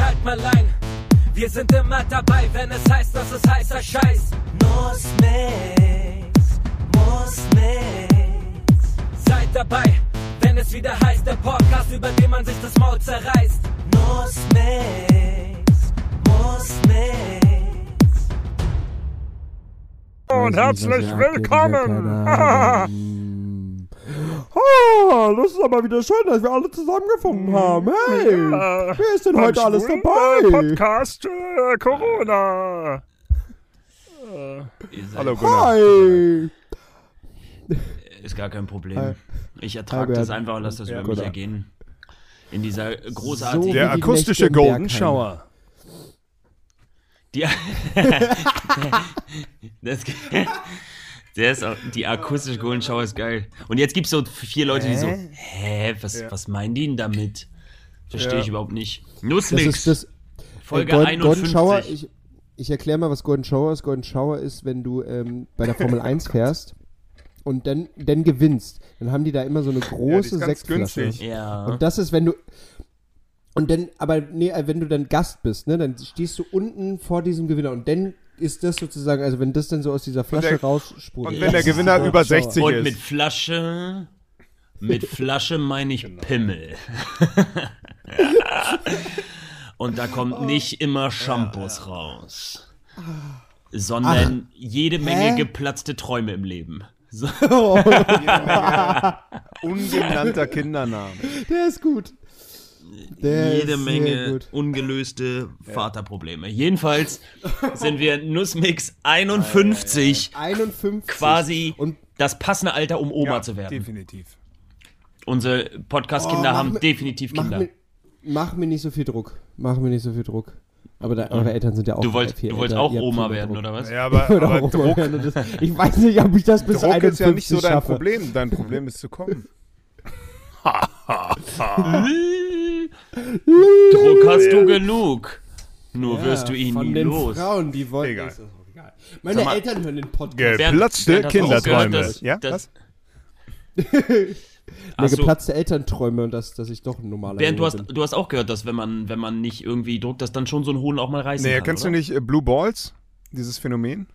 schalt mal ein. Wir sind immer dabei, wenn es heißt, dass es heißer Scheiß. Nussmix, Nussmix. Seid dabei, wenn es wieder heißt, der Podcast, über den man sich das Maul zerreißt. Nussmix, Nussmix. Und herzlich willkommen! Oh, das ist aber wieder schön, dass wir alle zusammengefunden haben. Hey, Ja, wer ist denn heute alles dabei? äh, Podcast äh, Corona. Seid- Hallo Gunnar. Hi. Ist gar kein Problem. Hi. Ich ertrage das einfach und lasse das Ja, über mich ergehen. In dieser So großartigen... Der wie die akustische Golden. Shower. Die, das, der ist auch, die akustische Golden Shower ist geil. Und jetzt gibt es so vier Leute, die so, hä, was, Ja. was meinen die denn damit? Verstehe Ja. ich überhaupt nicht. Das Nussmix, ist das Folge äh, Golden, 51. Golden Shower. Ich, ich erkläre mal, was Golden Shower ist. Golden Shower ist, wenn du ähm, bei der Formel 1 fährst und dann, dann gewinnst. Dann haben die da immer so eine Ja, große ist ganz Sektflasche. günstig. ja. Und das ist, wenn du. Und dann, aber nee, äh, wenn du dann Gast bist, ne, dann stehst du unten vor diesem Gewinner und dann ist das sozusagen, also wenn das dann so aus dieser Flasche der- raussprudelt. Und wenn der ist Gewinner Golden über Shower. 60 Und mit ist. Flasche, mit Flasche meine ich Genau. Pimmel. Und da kommt nicht immer Shampoos raus, sondern jede Menge Hä? geplatzte Träume im Leben. So, Ungenannter Kindername. Der ist gut. Der jede Menge ungelöste Vaterprobleme. Jedenfalls sind wir Nussmix 51 51. quasi Und das passende Alter, um Oma Ja, zu werden. definitiv. Unsere Podcast-Kinder Oh, mach haben mir- definitiv mach Kinder. mir, mach mir nicht so viel Druck. Mach mir nicht so viel Druck. Aber da, eure Eltern sind ja auch Du wolltest, viel du wolltest auch Oma werden, Druck. oder was? Ja, aber, Ich aber Druck, das, ich weiß nicht, ob ich das bis Druck 51 ist ja nicht so dein schaffe. Problem. Dein Problem ist zu kommen. Druck hast du genug. Nur Ja, wirst du ihn von nie den los. Frauen, die wollen. Egal. Das auch egal. Meine mal- Eltern hören den Podcast. Geplatzte Kinderträume. gehört, dass- ja? Mir Hast du- geplatzte Elternträume und dass, dass ich doch ein normaler Bernd, du hast, bin. du hast auch gehört, dass wenn man, wenn man nicht irgendwie druckt, dass dann schon so ein Hohn auch mal reißen Nee, kann. kennst oder? du nicht äh, Blue Balls? Dieses Phänomen?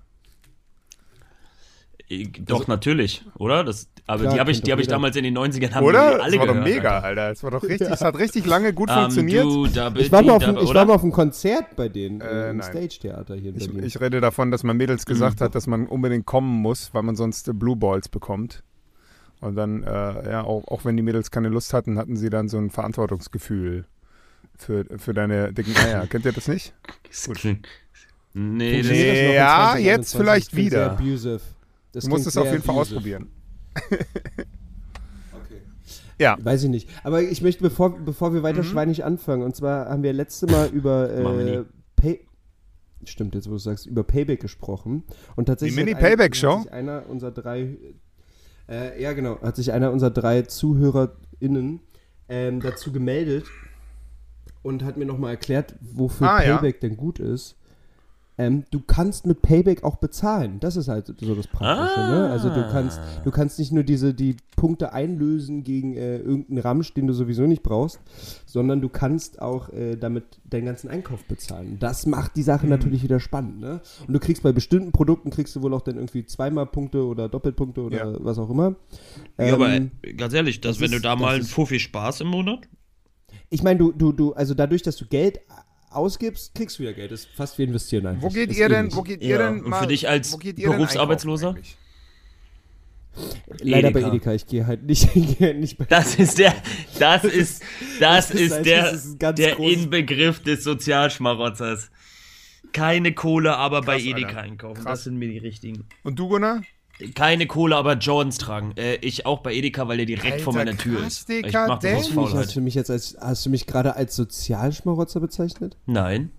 Äh, Doch, natürlich, oder? Das, aber Klar, die habe ich, die hab ich damals in den 90ern haben Oder? die Das alle war doch gehört, mega, Alter. Alter. Es war doch richtig, es hat richtig lange gut Ähm, funktioniert. du, Ich war, mal auf, dem- ich war mal auf einem Konzert bei denen Äh, äh, im. Stage-Theater hier in Ich, Berlin. ich rede davon, dass man Mädels gesagt Mhm. hat, dass man unbedingt kommen muss, weil man sonst äh, Blue Balls bekommt. Und dann, äh, ja, auch, auch wenn die Mädels keine Lust hatten, hatten sie dann so ein Verantwortungsgefühl für, für deine dicken Eier. Kennt ihr das nicht? Klingt- Nee, Nee. ja, 2021? jetzt vielleicht wieder. Das Du musst es auf jeden Fall abusive. ausprobieren. Ja, Weiß ich nicht. Aber ich möchte, bevor, bevor wir Mhm. weiter schweinig anfangen, und zwar haben wir letzte Mal über äh. Pay Stimmt, jetzt wo du sagst, über Payback gesprochen. Und tatsächlich Die hat Mini-Payback-Show? Hat sich einer unserer drei, äh, ja genau, hat sich einer unserer drei ZuhörerInnen ähm, dazu gemeldet und hat mir nochmal erklärt, wofür Ah, ja. Payback denn gut ist. Ähm, du kannst mit Payback auch bezahlen. Das ist halt so das Praktische. Ne? Also du kannst, du kannst nicht nur diese die Punkte einlösen gegen äh, irgendeinen Ramsch, den du sowieso nicht brauchst, sondern du kannst auch äh, damit deinen ganzen Einkauf bezahlen. Das macht die Mhm. Sache natürlich wieder spannend. Ne? Und du kriegst bei bestimmten Produkten kriegst du wohl auch dann irgendwie zweimal Punkte oder Doppelpunkte oder Ja. was auch immer. ja, aber Ähm, äh, ganz ehrlich, dass das wenn du ist- da das mal einen Fuffi Spaß im Monat, ich meine, du, du, du, also dadurch, dass du Geld ausgibst, kriegst du wieder Geld. Das ist fast wie investieren eigentlich. wo geht Ist ihr denn, ähnlich. wo geht ihr Ja, denn und mal, für dich als Berufsarbeitsloser? Leider bei Edeka. Edeka. Ich gehe halt nicht, ich gehe halt nicht bei das ist der, das ist, das das ist ist der, ist der Inbegriff des Sozialschmarotzers. Keine Kohle, aber bei Krass, Edeka Alter. einkaufen. Krass. Das sind mir die richtigen. Und du, Gunnar? Keine Kohle, aber Jordans tragen. Äh, ich auch bei Edeka, weil der direkt vor Alter, meiner Tür krass, ist. Ich mach das aus dämlich. Faulheit. Hast du mich jetzt als, hast du mich gerade als Sozialschmarotzer bezeichnet? Nein.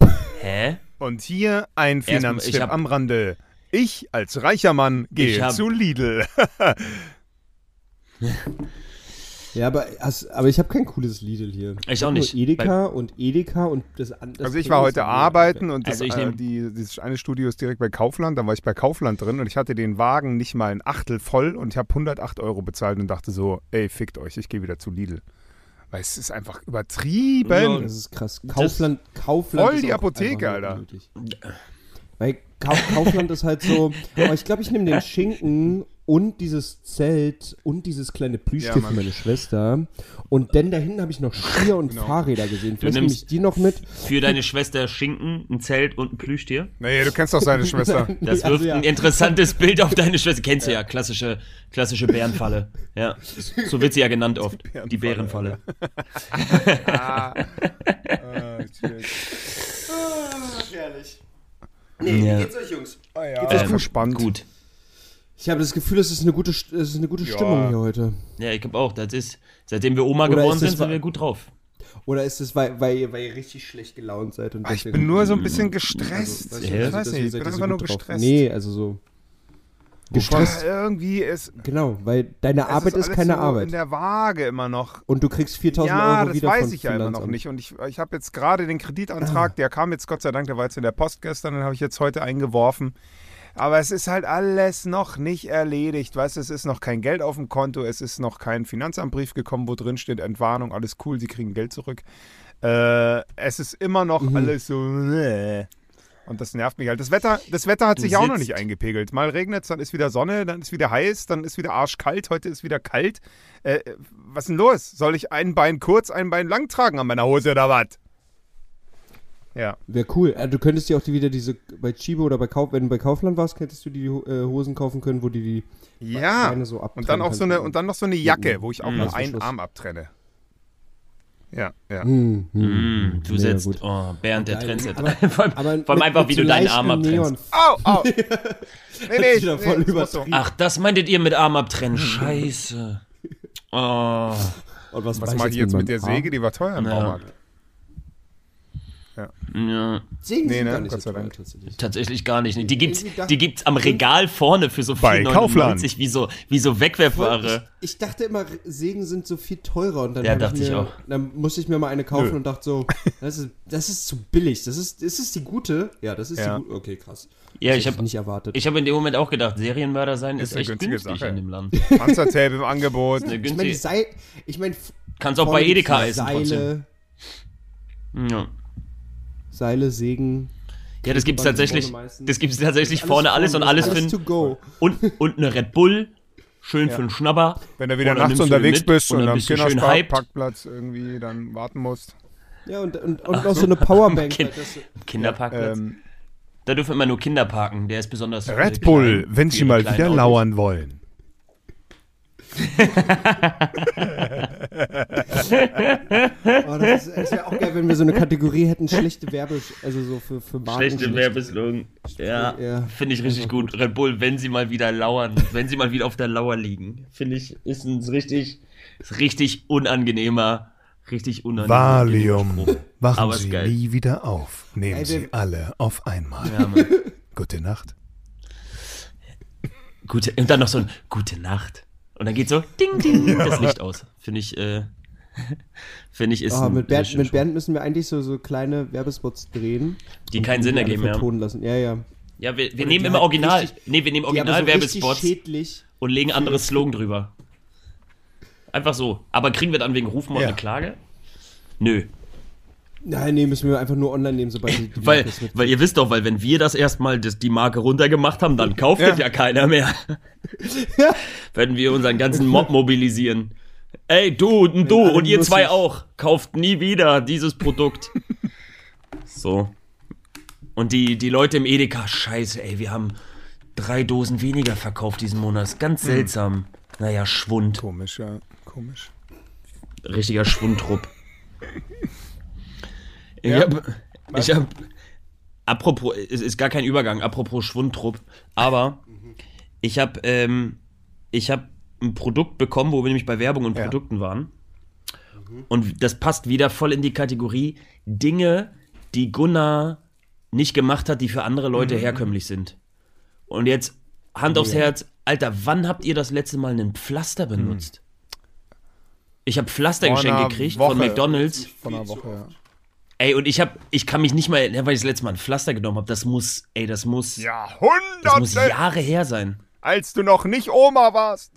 Hä? Und hier ein Finanztipp hab- am Rande. Ich als reicher Mann Ich gehe hab- zu Lidl. Ja, aber, hast, aber ich habe kein cooles Lidl hier. Ich hab auch nicht. Nur Edeka und Edeka und das andere. Also ich war heute arbeiten und das, Also ich äh, die, dieses eine Studio ist direkt bei Kaufland. Dann war ich bei Kaufland drin und ich hatte den Wagen nicht mal ein Achtel voll und ich habe 108 Euro bezahlt und dachte so, ey, fickt euch, ich gehe wieder zu Lidl. Weil es ist einfach übertrieben. Das ist krass. Kaufland, Kaufland. Voll ist die Apotheke, Alter. Weil Kau Kaufland ist halt so, oh, ich glaube, ich nehme den Schinken und dieses Zelt und dieses kleine Plüschtier Ja, für meine Schwester. Und dann da hinten habe ich noch Skier und Genau. Fahrräder gesehen. Vielleicht nehme nimmst- ich die noch mit. Für deine Schwester Schinken, ein Zelt und ein Plüschtier. Nee, du kennst doch seine Schwester. Das Also wirft ja. ein interessantes Bild auf deine Schwester. Kennst du ja, klassische, klassische Bärenfalle. Ja, so wird sie ja genannt oft. Die Bärenfalle. ah, ah, shit. Nee, Ja. wie geht's euch, Jungs? Ah, ja, Geht's euch ähm, gut? spannend. Gut. Ich habe das Gefühl, es ist eine gute, es ist eine gute Ja. Stimmung hier heute. Ja, ich glaube auch. Das ist, seitdem wir Oma Oder geworden ist das sind, sind wir gut drauf. Oder ist es, weil, weil, ihr, weil ihr richtig schlecht gelaunt seid? Und Ah, ich bin nur so ein bisschen gestresst. Also, ich Ja. weiß deswegen nicht, ich bin so einfach nur gut drauf. gestresst. Nee, also so. Gestresst. Boah, irgendwie ist. Genau, weil deine es Arbeit ist, alles keine so Arbeit. in der Waage immer noch. Und du kriegst 4000 Ja, Euro das wieder weiß von ich ja immer noch nicht. Und ich, ich habe jetzt gerade den Kreditantrag, der kam jetzt Gott sei Dank, der war jetzt in der Post gestern, den habe ich jetzt heute eingeworfen. Aber es ist halt alles noch nicht erledigt. Weißt es ist noch kein Geld auf dem Konto, es ist noch kein Finanzamtbrief gekommen, wo drin steht Entwarnung, alles cool, sie kriegen Geld zurück. Äh, es ist immer noch Mhm. alles so. äh. Und das nervt mich halt. Das Wetter, das Wetter hat Du sich auch noch nicht eingepegelt. Mal regnet es, dann ist wieder Sonne, dann ist wieder heiß, dann ist wieder arschkalt, heute ist wieder kalt. Äh, was ist denn los? Soll ich ein Bein kurz, ein Bein lang tragen an meiner Hose oder was? Ja. Wäre cool. Äh, Du könntest dir auch die wieder diese bei Chibo oder bei Kauf, wenn du bei Kaufland warst, hättest du die äh, Hosen kaufen können, wo die die Ja. Beine so abtrennen Und dann auch so eine, und dann noch so eine Jacke, wo ich auch Mhm. nur einen. Arm abtrenne. Ja, ja. Hm, hm, Mm, du mega setzt, gut. oh, Bernd, der. Trendsetter. Aber- vor allem, Aber vor allem mit- einfach, mit wie so du deinen Arm abtrennst. Au, au. nee, nee, nee, voll so- übertrieben. Ach, das meintet ihr mit Arm abtrennen? Scheiße. Oh. Und was, Was mache ich jetzt mit der? Säge? Die war teuer im Ja. Baumarkt. Ja, Sägen Nee, sind ne? gar nicht Gott so teuer, tatsächlich. tatsächlich gar nicht. Die gibt's, Ich die gibt's am Regal vorne für so Bei 4,99 Kaufland. wie so, wie so Wegwerfware. Ich, ich dachte immer, Sägen sind so viel teurer und dann, Ja, dachte ich mir, auch. dann musste ich mir mal eine kaufen Nö. und dachte so, das ist, das ist zu billig. Das ist, ist es die gute? Ja, das ist Ja. die gute. Okay, krass. Ja, Das ich hätte hab, nicht erwartet. ich hab in dem Moment auch gedacht, Serienmörder sein ist, eine echt günstige günstig Sache. in dem Land. Panzertape im Angebot. Eine ich meine, ich meine, kannst auch bei Edeka essen trotzdem. Seile, Ja. Seile, Sägen. ja, das gibt's tatsächlich, das gibt's tatsächlich vorne alles und alles alles go. und, und eine Red Bull, schön für einen Schnapper. Wenn du wieder nachts unterwegs mit bist und und dann am. Kinderparkplatz irgendwie dann warten musst. Ja, und, und, und auch so eine Powerbank. Kind- das, Kinderparkplatz. Ähm, Da dürfen immer nur Kinder parken, der ist besonders Red klein Bull, wenn Sie mal wieder Autos. lauern wollen. oh, das ist- es wäre auch geil, wenn wir so eine Kategorie hätten, schlechte Werbe, also so für, für Marken. Schlechte schlecht. Werbeslogan. Ja, Ja. finde ich richtig gut. Red Bull, wenn sie mal wieder lauern, wenn sie mal wieder auf der Lauer liegen, finde ich, ist ein richtig, ist richtig unangenehmer, richtig unangenehmer Valium. Wachen Aber Sie geil. nie wieder auf. Nehmen Ey, Sie alle auf einmal. Ja. Gute Nacht. Gute, und dann noch so ein Gute Nacht. Und dann geht so Ding, Ding, das Licht aus. Finde ich, äh, finde ich, ist Oh, ein mit, Bernd, mit. Bernd müssen wir eigentlich so, so kleine Werbespots drehen. Die keinen Sinn ergeben, ja. lassen. Ja, ja. Ja, wir, wir nehmen immer Original, richtig- nee, wir nehmen so Original-Werbespots schädlich. und legen andere Slogan drüber. Einfach so. Aber kriegen wir dann wegen Rufmord Ja. eine Klage? Nö. Nein, nee, müssen wir einfach nur online nehmen, sobald die, die Weil, weil ihr wisst doch, weil wenn wir das erstmal das, die Marke runtergemacht haben, dann kauft Ja. das ja keiner mehr. Wenn wir unseren ganzen Mob mobilisieren. Ey, du und du und ihr zwei auch. Kauft nie wieder dieses Produkt. So. Und die, die Leute im Edeka, scheiße, ey, wir haben drei Dosen weniger verkauft diesen Monat. Ganz Hm. seltsam. Naja, Schwund. Komisch, ja. Komisch. Richtiger Schwundtrupp. Ich Ja. hab, ich hab, apropos, es ist gar kein Übergang, apropos Schwundtrupp, aber ich hab, ähm, ich hab ein Produkt bekommen, wo wir nämlich bei Werbung und Ja. Produkten waren. Und das passt wieder voll in die Kategorie Dinge, die Gunnar nicht gemacht hat, die für andere Leute herkömmlich sind. Und jetzt Hand aufs Herz, Alter, wann habt ihr das letzte Mal einen Pflaster benutzt? Ich habe Pflaster geschenkt gekriegt Woche. von McDonald's. Von einer Woche, ja. Ey, und ich hab, ich kann mich nicht mal erinnern, weil ich das letzte Mal ein Pflaster genommen habe. Das muss, ey, das muss, das muss Jahre her sein. als du noch nicht Oma warst.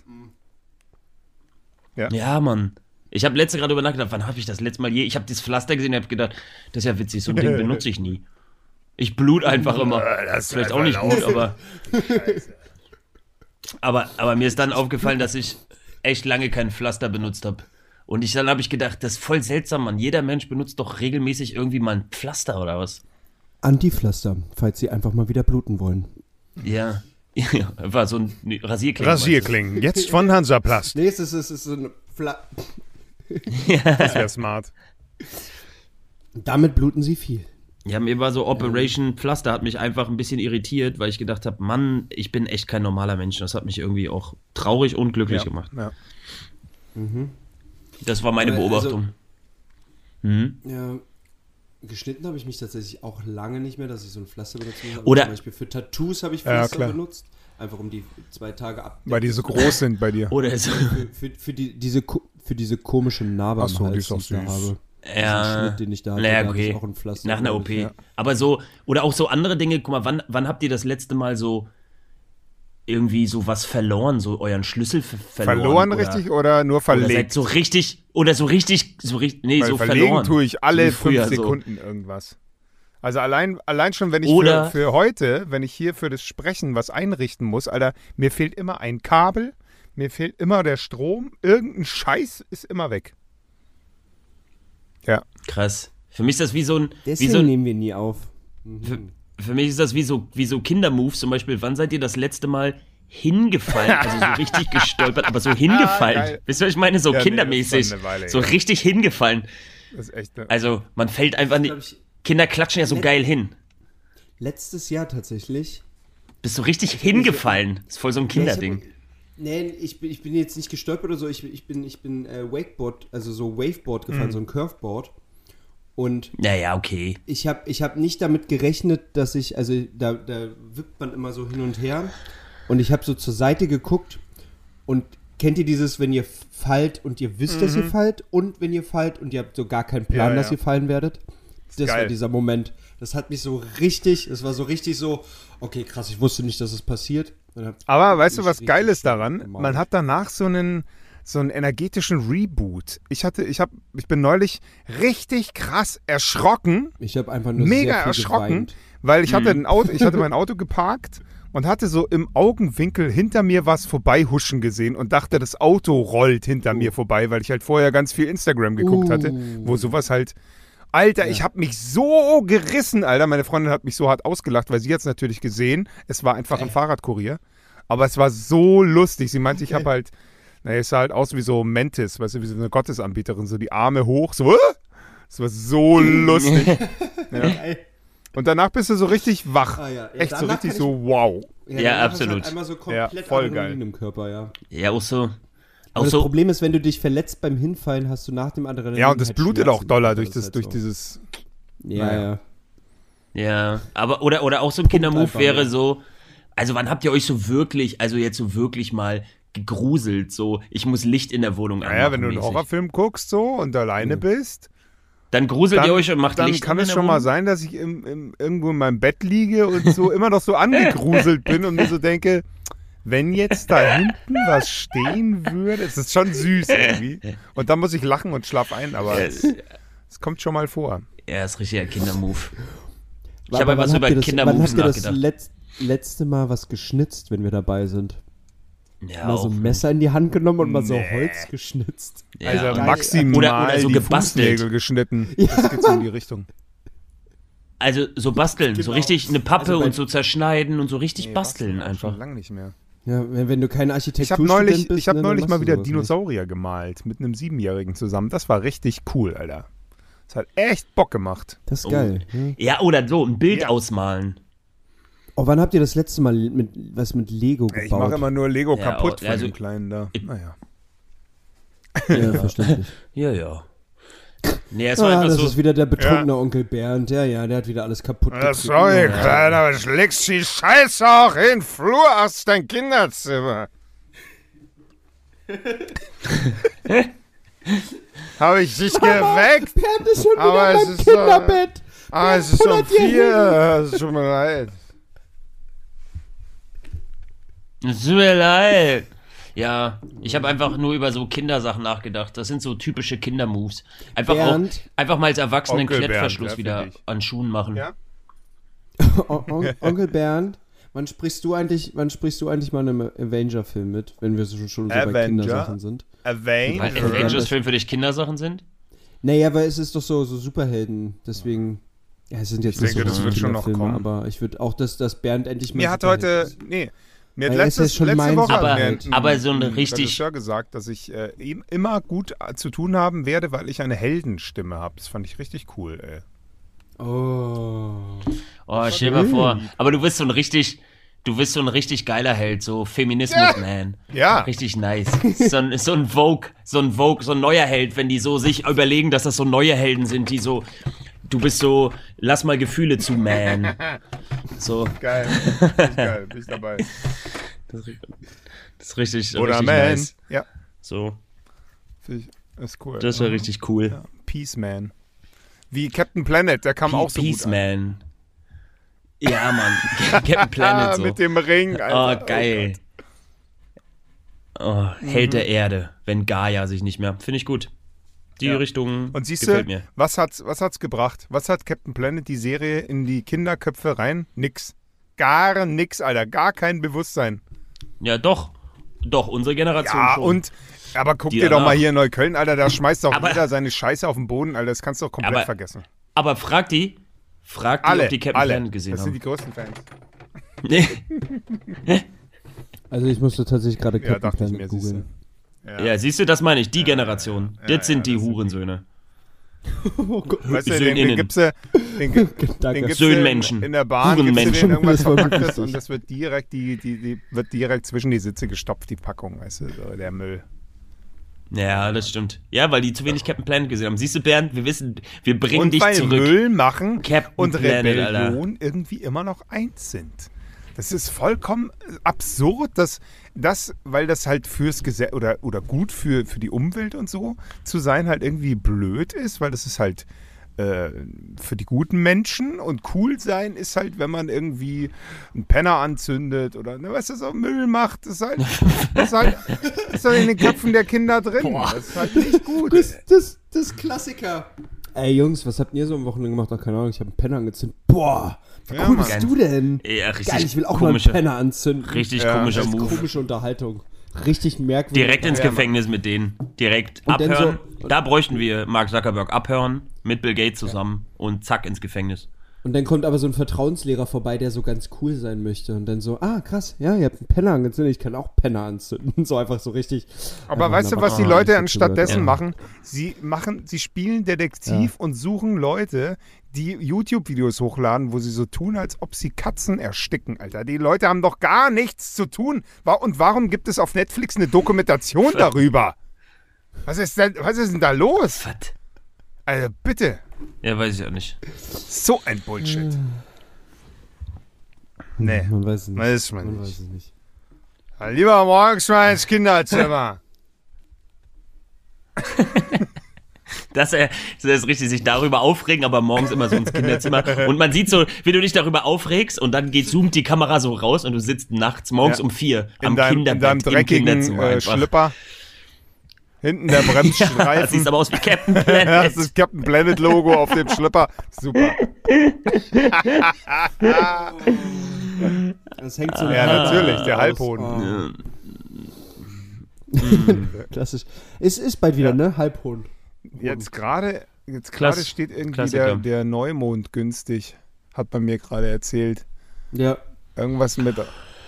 Ja. Ja, Mann. Ich habe letzte gerade über nachgedacht, wann habe ich das letzte Mal je. Ich habe dieses Pflaster gesehen und habe gedacht, das ist ja witzig, so ein Ding benutze ich nie. Ich blut einfach immer. Das ist vielleicht auch nicht gut, aber. aber. Aber mir ist dann aufgefallen, dass ich echt lange kein Pflaster benutzt habe. Und ich, dann habe ich gedacht, das ist voll seltsam, Mann. Jeder Mensch benutzt doch regelmäßig irgendwie mal ein Pflaster oder was? Anti-Pflaster, falls Sie einfach mal wieder bluten wollen. Ja. ja war so ein nee, Rasierklingen. Rasierklingen, jetzt von Hansaplast. Nee, es ist, es ist so eine Pfla Das wäre smart. Damit bluten Sie viel. Ja, mir war so Operation Pflaster hat mich einfach ein bisschen irritiert, weil ich gedacht habe, Mann, ich bin echt kein normaler Mensch. Das hat mich irgendwie auch traurig und glücklich Ja, gemacht. ja. Das war meine also- Beobachtung. mhm. Ja, geschnitten habe ich mich tatsächlich auch lange nicht mehr, dass ich so ein Pflaster benutzt habe. Oder- Zum Beispiel für Tattoos habe ich Ja, Pflaster klar. benutzt. Einfach um die zwei Tage ab. Weil die so groß sind bei dir. Oder so. Für, für, für, die, diese, für diese komische Narbe Ach am so, die Hals, ist auch ich da süß. habe. Ja. Diesen Schnitt, den ich da hatte, naja, da okay. auch ein Pflaster, Nach einer OP. ja. Aber so, oder auch so andere Dinge, guck mal, wann, wann habt ihr das letzte Mal so irgendwie so was verloren, so euren Schlüssel ver- verloren? Verloren oder, richtig oder nur Oder seid verlegt? so richtig, oder so richtig, so richtig, nee, Weil so verlegen verloren. tue ich So alle wie fünf früher, so. Sekunden irgendwas. Also allein, allein schon, wenn ich Oder- für, für heute, wenn ich hier für das Sprechen was einrichten muss, Alter, mir fehlt immer ein Kabel, mir fehlt immer der Strom, irgendein Scheiß ist immer weg. Ja. Krass. Für mich ist das wie so ein, wie Deswegen so ein nehmen wir nie auf. Für, für mich ist das wie so, wie so Kindermoves. Zum Beispiel, wann seid ihr das letzte Mal hingefallen? Also so richtig gestolpert, aber so hingefallen. geil. Wisst ihr, was ich meine? So Ja, nee, kindermäßig. das eine Weile so her. richtig hingefallen. Das ist echt. Ne, Also, man fällt einfach nicht. ich- Kinder klatschen ja so geil hin. Letztes Jahr tatsächlich. Bist du richtig hingefallen. ist voll so ein Kinderding. Ja, ich hab- Nee, ich bin, ich bin jetzt nicht gestolpert oder so. Ich, ich bin, ich bin äh, Wakeboard, also so Waveboard gefahren, Mhm. so ein Curveboard. Und Naja, okay. ich habe ich hab nicht damit gerechnet, dass ich, also da, da wippt man immer so hin und her. Und ich habe so zur Seite geguckt und kennt ihr dieses, wenn ihr fallt und ihr wisst, dass ihr fallt und wenn ihr fallt und ihr habt so gar keinen Plan, Mhm. Ja, dass ja. ihr fallen werdet? Das war geil. dieser Moment. Das hat mich so richtig, das war so richtig so, okay, krass, ich wusste nicht, dass es passiert. Aber weißt du, was geil ist daran? Man hat danach so einen, so einen energetischen Reboot. Ich hatte, ich hab, ich bin neulich richtig krass erschrocken, Ich habe einfach nur mega sehr viel erschrocken, geweint. weil ich hatte ein Auto, ich hatte mein Auto geparkt und hatte so im Augenwinkel hinter mir was vorbeihuschen gesehen und dachte, das Auto rollt hinter mir vorbei, weil ich halt vorher ganz viel Instagram geguckt Uh. hatte, wo sowas halt Alter, ich habe mich so gerissen, Alter. Meine Freundin hat mich so hart ausgelacht, weil sie jetzt natürlich gesehen, es war einfach ein Fahrradkurier. Aber es war so lustig. Sie meinte, ich habe halt, es sah halt aus wie so Mentis, weißt du, wie so eine Gottesanbieterin, so die Arme hoch, so, es war so lustig. ja. Und danach bist du so richtig wach. Ah, ja. Ja, Echt so richtig kann so, wow. Ja, du absolut. Halt einmal so Ja, komplett voll geil. im Körper, ja. Ja, auch so. Auch Aber das so. Problem ist, wenn du dich verletzt beim Hinfallen, hast du nach dem Adrenalin Ja, und das halt blutet Schmerzen. auch doller durch, das, halt durch so. dieses. Ja, Naja. ja. Ja, aber oder oder auch so ein Kindermove wäre ja. so, also wann habt ihr euch so wirklich, also jetzt so wirklich mal gegruselt, so ich muss Licht in der Wohnung Naja, wenn du einen mäßig. Horrorfilm guckst so und alleine bist, Dann gruselt dann, ihr euch und macht dann Licht kann an es schon mal sein, dass ich im, im, irgendwo in meinem Bett liege und so immer noch so angegruselt bin und mir so denke, wenn jetzt da hinten was stehen würde, es ist schon süß irgendwie. Und dann muss ich lachen und schlaf ein, aber es, es kommt schon mal vor. Ja, ist richtiger Kindermove. Ich Aber habe wann was habt über ihr das- Kindermoves Wann habt ihr das nachgedacht. letz, letzte Mal was geschnitzt, wenn wir dabei sind? Ja, mal so ein Messer in die Hand genommen und mal so Nee. Holz geschnitzt. Ja, also maximal Oder- oder so die gebastelt. Fußnägel geschnitten. Das geht so in die Richtung. Also so basteln, so Genau. richtig eine Pappe Also und so zerschneiden und so richtig Nee, basteln auch einfach. Schon lange nicht mehr. Ja, wenn, wenn du kein Ich Architektur habe neulich, bist, ich hab ne, neulich mal wieder sowas nicht. Dinosaurier gemalt mit einem Siebenjährigen zusammen. Das war richtig cool, Alter. Das hat echt Bock gemacht. Das ist Oh. geil. Hm. Ja, oder so, ein Bild Ja. ausmalen. Oh, wann habt ihr das letzte Mal mit, was mit Lego gebaut? Ich mache immer nur Lego Ja, kaputt oh, von also- dem Kleinen da. Naja. Ja, verständlich. Ja, ja. Nee, es war Ah, das so. ist wieder der betrunkene Onkel Bernd. Ja, ja, der hat wieder alles kaputt Das gekriegt. sorry, Ja. Kleiner, aber schlägst die Scheiße auch in den Flur aus dein Kinderzimmer. Habe ich dich geweckt? Bernd ist schon Aber wieder es beim ist so- Kinderbett. Ah, es ist um vier. Es tut mir leid. Es tut mir leid. Ja, ich habe einfach nur über so Kindersachen nachgedacht. Das sind so typische Kindermoves. Einfach, auch, Bernd? einfach mal als Erwachsenen Onkel Bernd, Klettverschluss ja, wieder find ich. an Schuhen machen. Ja? On On Onkel Bernd, wann sprichst du eigentlich, wann sprichst du eigentlich mal in einem Avenger-Film mit, wenn wir so, schon so bei Avenger? Kindersachen sind? Weil Avenger. Avengers-Film für dich Kindersachen sind? Naja, weil es ist doch so, so Superhelden, deswegen. Ja, es sind jetzt Ich nicht denke, so das wird schon noch Kinderfilme, kommen. aber ich würde auch, dass, dass Bernd endlich mal. Mir hat heute, ist. nee, mir hat ja letztes, schon letzte Woche Aber- mir ein- aber so ein richtig- Regisseur gesagt, dass ich äh, ihm immer gut äh, zu tun haben werde, weil ich eine Heldenstimme habe. Das fand ich richtig cool, ey. Oh. Oh, stell dir mal vor. Aber du bist so ein richtig, du bist so ein richtig geiler Held, so Feminismus-Man. Ja. Richtig nice. So ein, so ein Vogue, so ein Vogue, so ein neuer Held, wenn die so sich überlegen, dass das so neue Helden sind, die so, du bist so, lass mal Gefühle zu, man. So, Geil. Richtig geil. Bin ich dabei. das ist richtig, Oder richtig Man. nice. Ja, So, ich, ist cool. das wäre richtig cool. Ja, Peace Man. Wie Captain Planet, der kam auch so Peace gut an. Man. Ja, Mann. Captain Planet Ah, so. mit dem Ring, Oh, Alter. geil. Oh, Held Mhm. der Erde, wenn Gaia sich nicht mehr. Finde ich gut. Die Ja. Richtung Und siehst gefällt du, mir. was hat's, was hat's gebracht? Was hat Captain Planet die Serie in die Kinderköpfe rein? Nix. Gar nix, Alter. Gar kein Bewusstsein. Ja, doch. Doch, unsere Generation Ja, schon. und, aber guck Die dir doch mal hier in Neukölln, Alter, da schmeißt doch Aber- jeder seine Scheiße auf den Boden, Alter. Das kannst du doch komplett Aber- vergessen. Aber frag die, frag die, Alle, ob die Captain alle. Planet gesehen das sind die haben. größten Fans. Also ich musste tatsächlich gerade Ja, Captain mir, Planet googeln. Ja. siehst du, das meine ich, die Generation. ja, das sind ja, die das sind die. Hurensöhne. Oh. Weißt du, den, den gibt's ja, den, den gibt's Söhnmenschen. in der Bahn, gibt's Hurenmenschen. den irgendwas Das Verpacktes und das wird direkt, die, die, die, wird direkt zwischen die Sitze gestopft, die Packung, weißt du, so der Müll. Ja, das stimmt. Ja, weil die zu wenig Captain Planet gesehen haben. Siehst du, Bernd, wir wissen, wir bringen Und dich weil zurück. Müll machen Captain und Planet, Rebellion irgendwie immer noch eins sind. Das ist vollkommen absurd, dass das, weil das halt fürs Gesetz oder, oder gut für, für die Umwelt und so zu sein, halt irgendwie blöd ist, weil das ist halt äh, für die guten Menschen und cool sein ist halt, wenn man irgendwie einen Penner anzündet oder ne, weißt du, so Müll macht, das ist halt, das ist halt, das ist halt in den Köpfen der Kinder drin. Das ist halt nicht gut. Das, das, das Klassiker. Ey Jungs, was habt ihr so am Wochenende gemacht? Ach, keine Ahnung, ich habe einen Penner angezündet. Boah, Ja, cool Mann. bist du denn? Ja, richtig Geil, ich will auch komische, mal einen Penner anzünden. richtig Ja, komischer Move. komische Unterhaltung. Richtig merkwürdig. Direkt ins. Gefängnis mit denen. Direkt Und abhören. so- da bräuchten wir Mark Zuckerberg abhören mit Bill Gates zusammen und zack ins Gefängnis. Und dann kommt aber so ein Vertrauenslehrer vorbei, der so ganz cool sein möchte. Und dann so, ah, krass, ja, ihr habt einen Penner angezündet, ich kann auch Penner anzünden. So einfach so richtig. Aber einfach weißt du, was die Leute anstatt dessen Ja. machen? Sie machen, sie spielen Detektiv und suchen Leute, die YouTube-Videos hochladen, wo sie so tun, als ob sie Katzen ersticken, Alter. Die Leute haben doch gar nichts zu tun. Und warum gibt es auf Netflix eine Dokumentation darüber? Was ist denn, was ist denn da los? Was? Also bitte. Ja, weiß ich auch nicht. So ein Bullshit. Nee, Man weiß es nicht. weiß man Man nicht. weiß es nicht. Lieber morgens mal ins Kinderzimmer. Dass er, das ist richtig, sich darüber aufregen, aber morgens immer so ins Kinderzimmer. Und man sieht so, wie du dich darüber aufregst und dann geht, zoomt die Kamera so raus und du sitzt nachts morgens Ja. um vier In am deinem, in Kinderbett deinem im dreckigen Kinderzimmer äh, einfach. Hinten der Ja, Bremsstreifen. das sieht aber aus wie Captain Ja, Planet. das ist Captain Planet Logo auf dem Schlipper. Super. Das hängt so Ja, natürlich, der aus. Halbhoden. Oh, Ja. klassisch. Es ist bald wieder, ne? Halbhoden. Jetzt gerade jetzt gerade steht irgendwie Klassiker. der, der Neumond günstig. Hat man mir gerade erzählt. Ja. Irgendwas mit.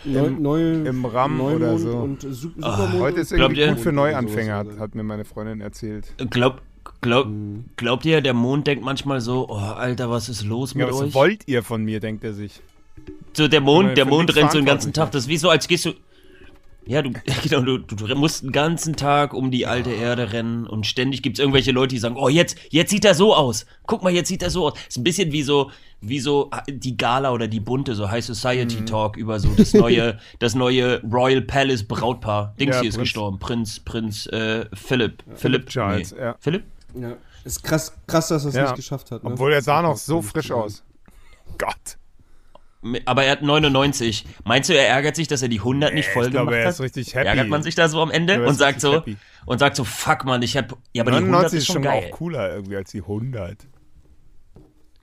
Neu, Im- neu, im RAM Neumond oder so. Und Su Supermond Heute ist irgendwie ihr- gut für Neuanfänger, hat, oder? hat mir meine Freundin erzählt. Glaub, glaub, Mhm. glaubt ihr, der Mond denkt manchmal so, oh, Alter, was ist los Ja, mit was euch? wollt ihr von mir, denkt er sich. So, der Mond, der Mond rennt so den ganzen Tag. Das ist wie so, als gehst du. Ja, du, genau, du, du, musst den ganzen Tag um die alte Erde rennen und ständig gibt's irgendwelche Leute, die sagen, oh, jetzt, jetzt sieht er so aus. Guck mal, jetzt sieht er so aus. Ist ein bisschen wie so, wie so die Gala oder die bunte, so High Society Mhm. Talk über so das neue, das neue Royal Palace Brautpaar. Dings Ja, hier ist Prinz- gestorben. Prinz, Prinz, äh, Philipp. Philipp Charles, ja. Philipp? Ja. Ist krass, krass dass er es Ja. nicht geschafft hat. Ne? Obwohl er sah noch so frisch aus. Gott. Aber er hat 99. Meinst du, er ärgert sich, dass er die 100 nicht voll ich glaube, gemacht er hat? ist richtig happy. Ärgert man sich da so am Ende Ja, und sagt so happy. und sagt so fuck man, ich hab ja, aber die 100 99 ist schon mal geil. auch cooler irgendwie als die 100.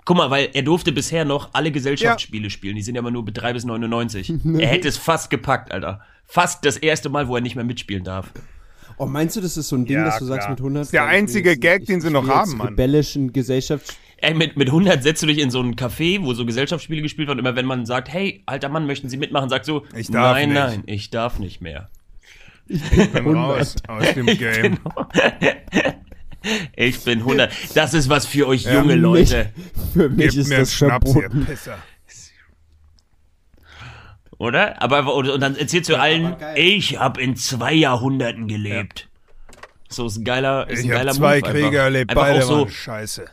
Guck mal, weil er durfte bisher noch alle Gesellschaftsspiele spielen. Die sind ja immer nur bis 3 bis 99. er hätte es fast gepackt, Alter. Fast das erste Mal, wo er nicht mehr mitspielen darf. Oh, meinst du, das ist so ein Ding, Ja, dass du sagst klar. mit 100? Das ist der einzige jetzt- Gag, den sie noch haben, Mann. rebellischen Gesellschafts... Ey, mit, mit 100 setzt du dich in so ein Café, wo so Gesellschaftsspiele gespielt werden. Immer wenn man sagt, hey, alter Mann, möchten Sie mitmachen, sagt so, Ich darf nein, nicht. nein, ich darf nicht mehr. Ich bin raus aus dem Game. Ich bin 100. Das ist was für euch Ja. junge Leute, Für mich Gebt ist mir das Schnaps, ihr verboten. Pisser. oder? Aber und, und dann erzählst du allen, aber geil. ich habe in zwei Jahrhunderten gelebt. So ist ein geiler, ist ein Ich geiler habe zwei Move Kriege einfach. erlebt, einfach beide auch so. waren scheiße.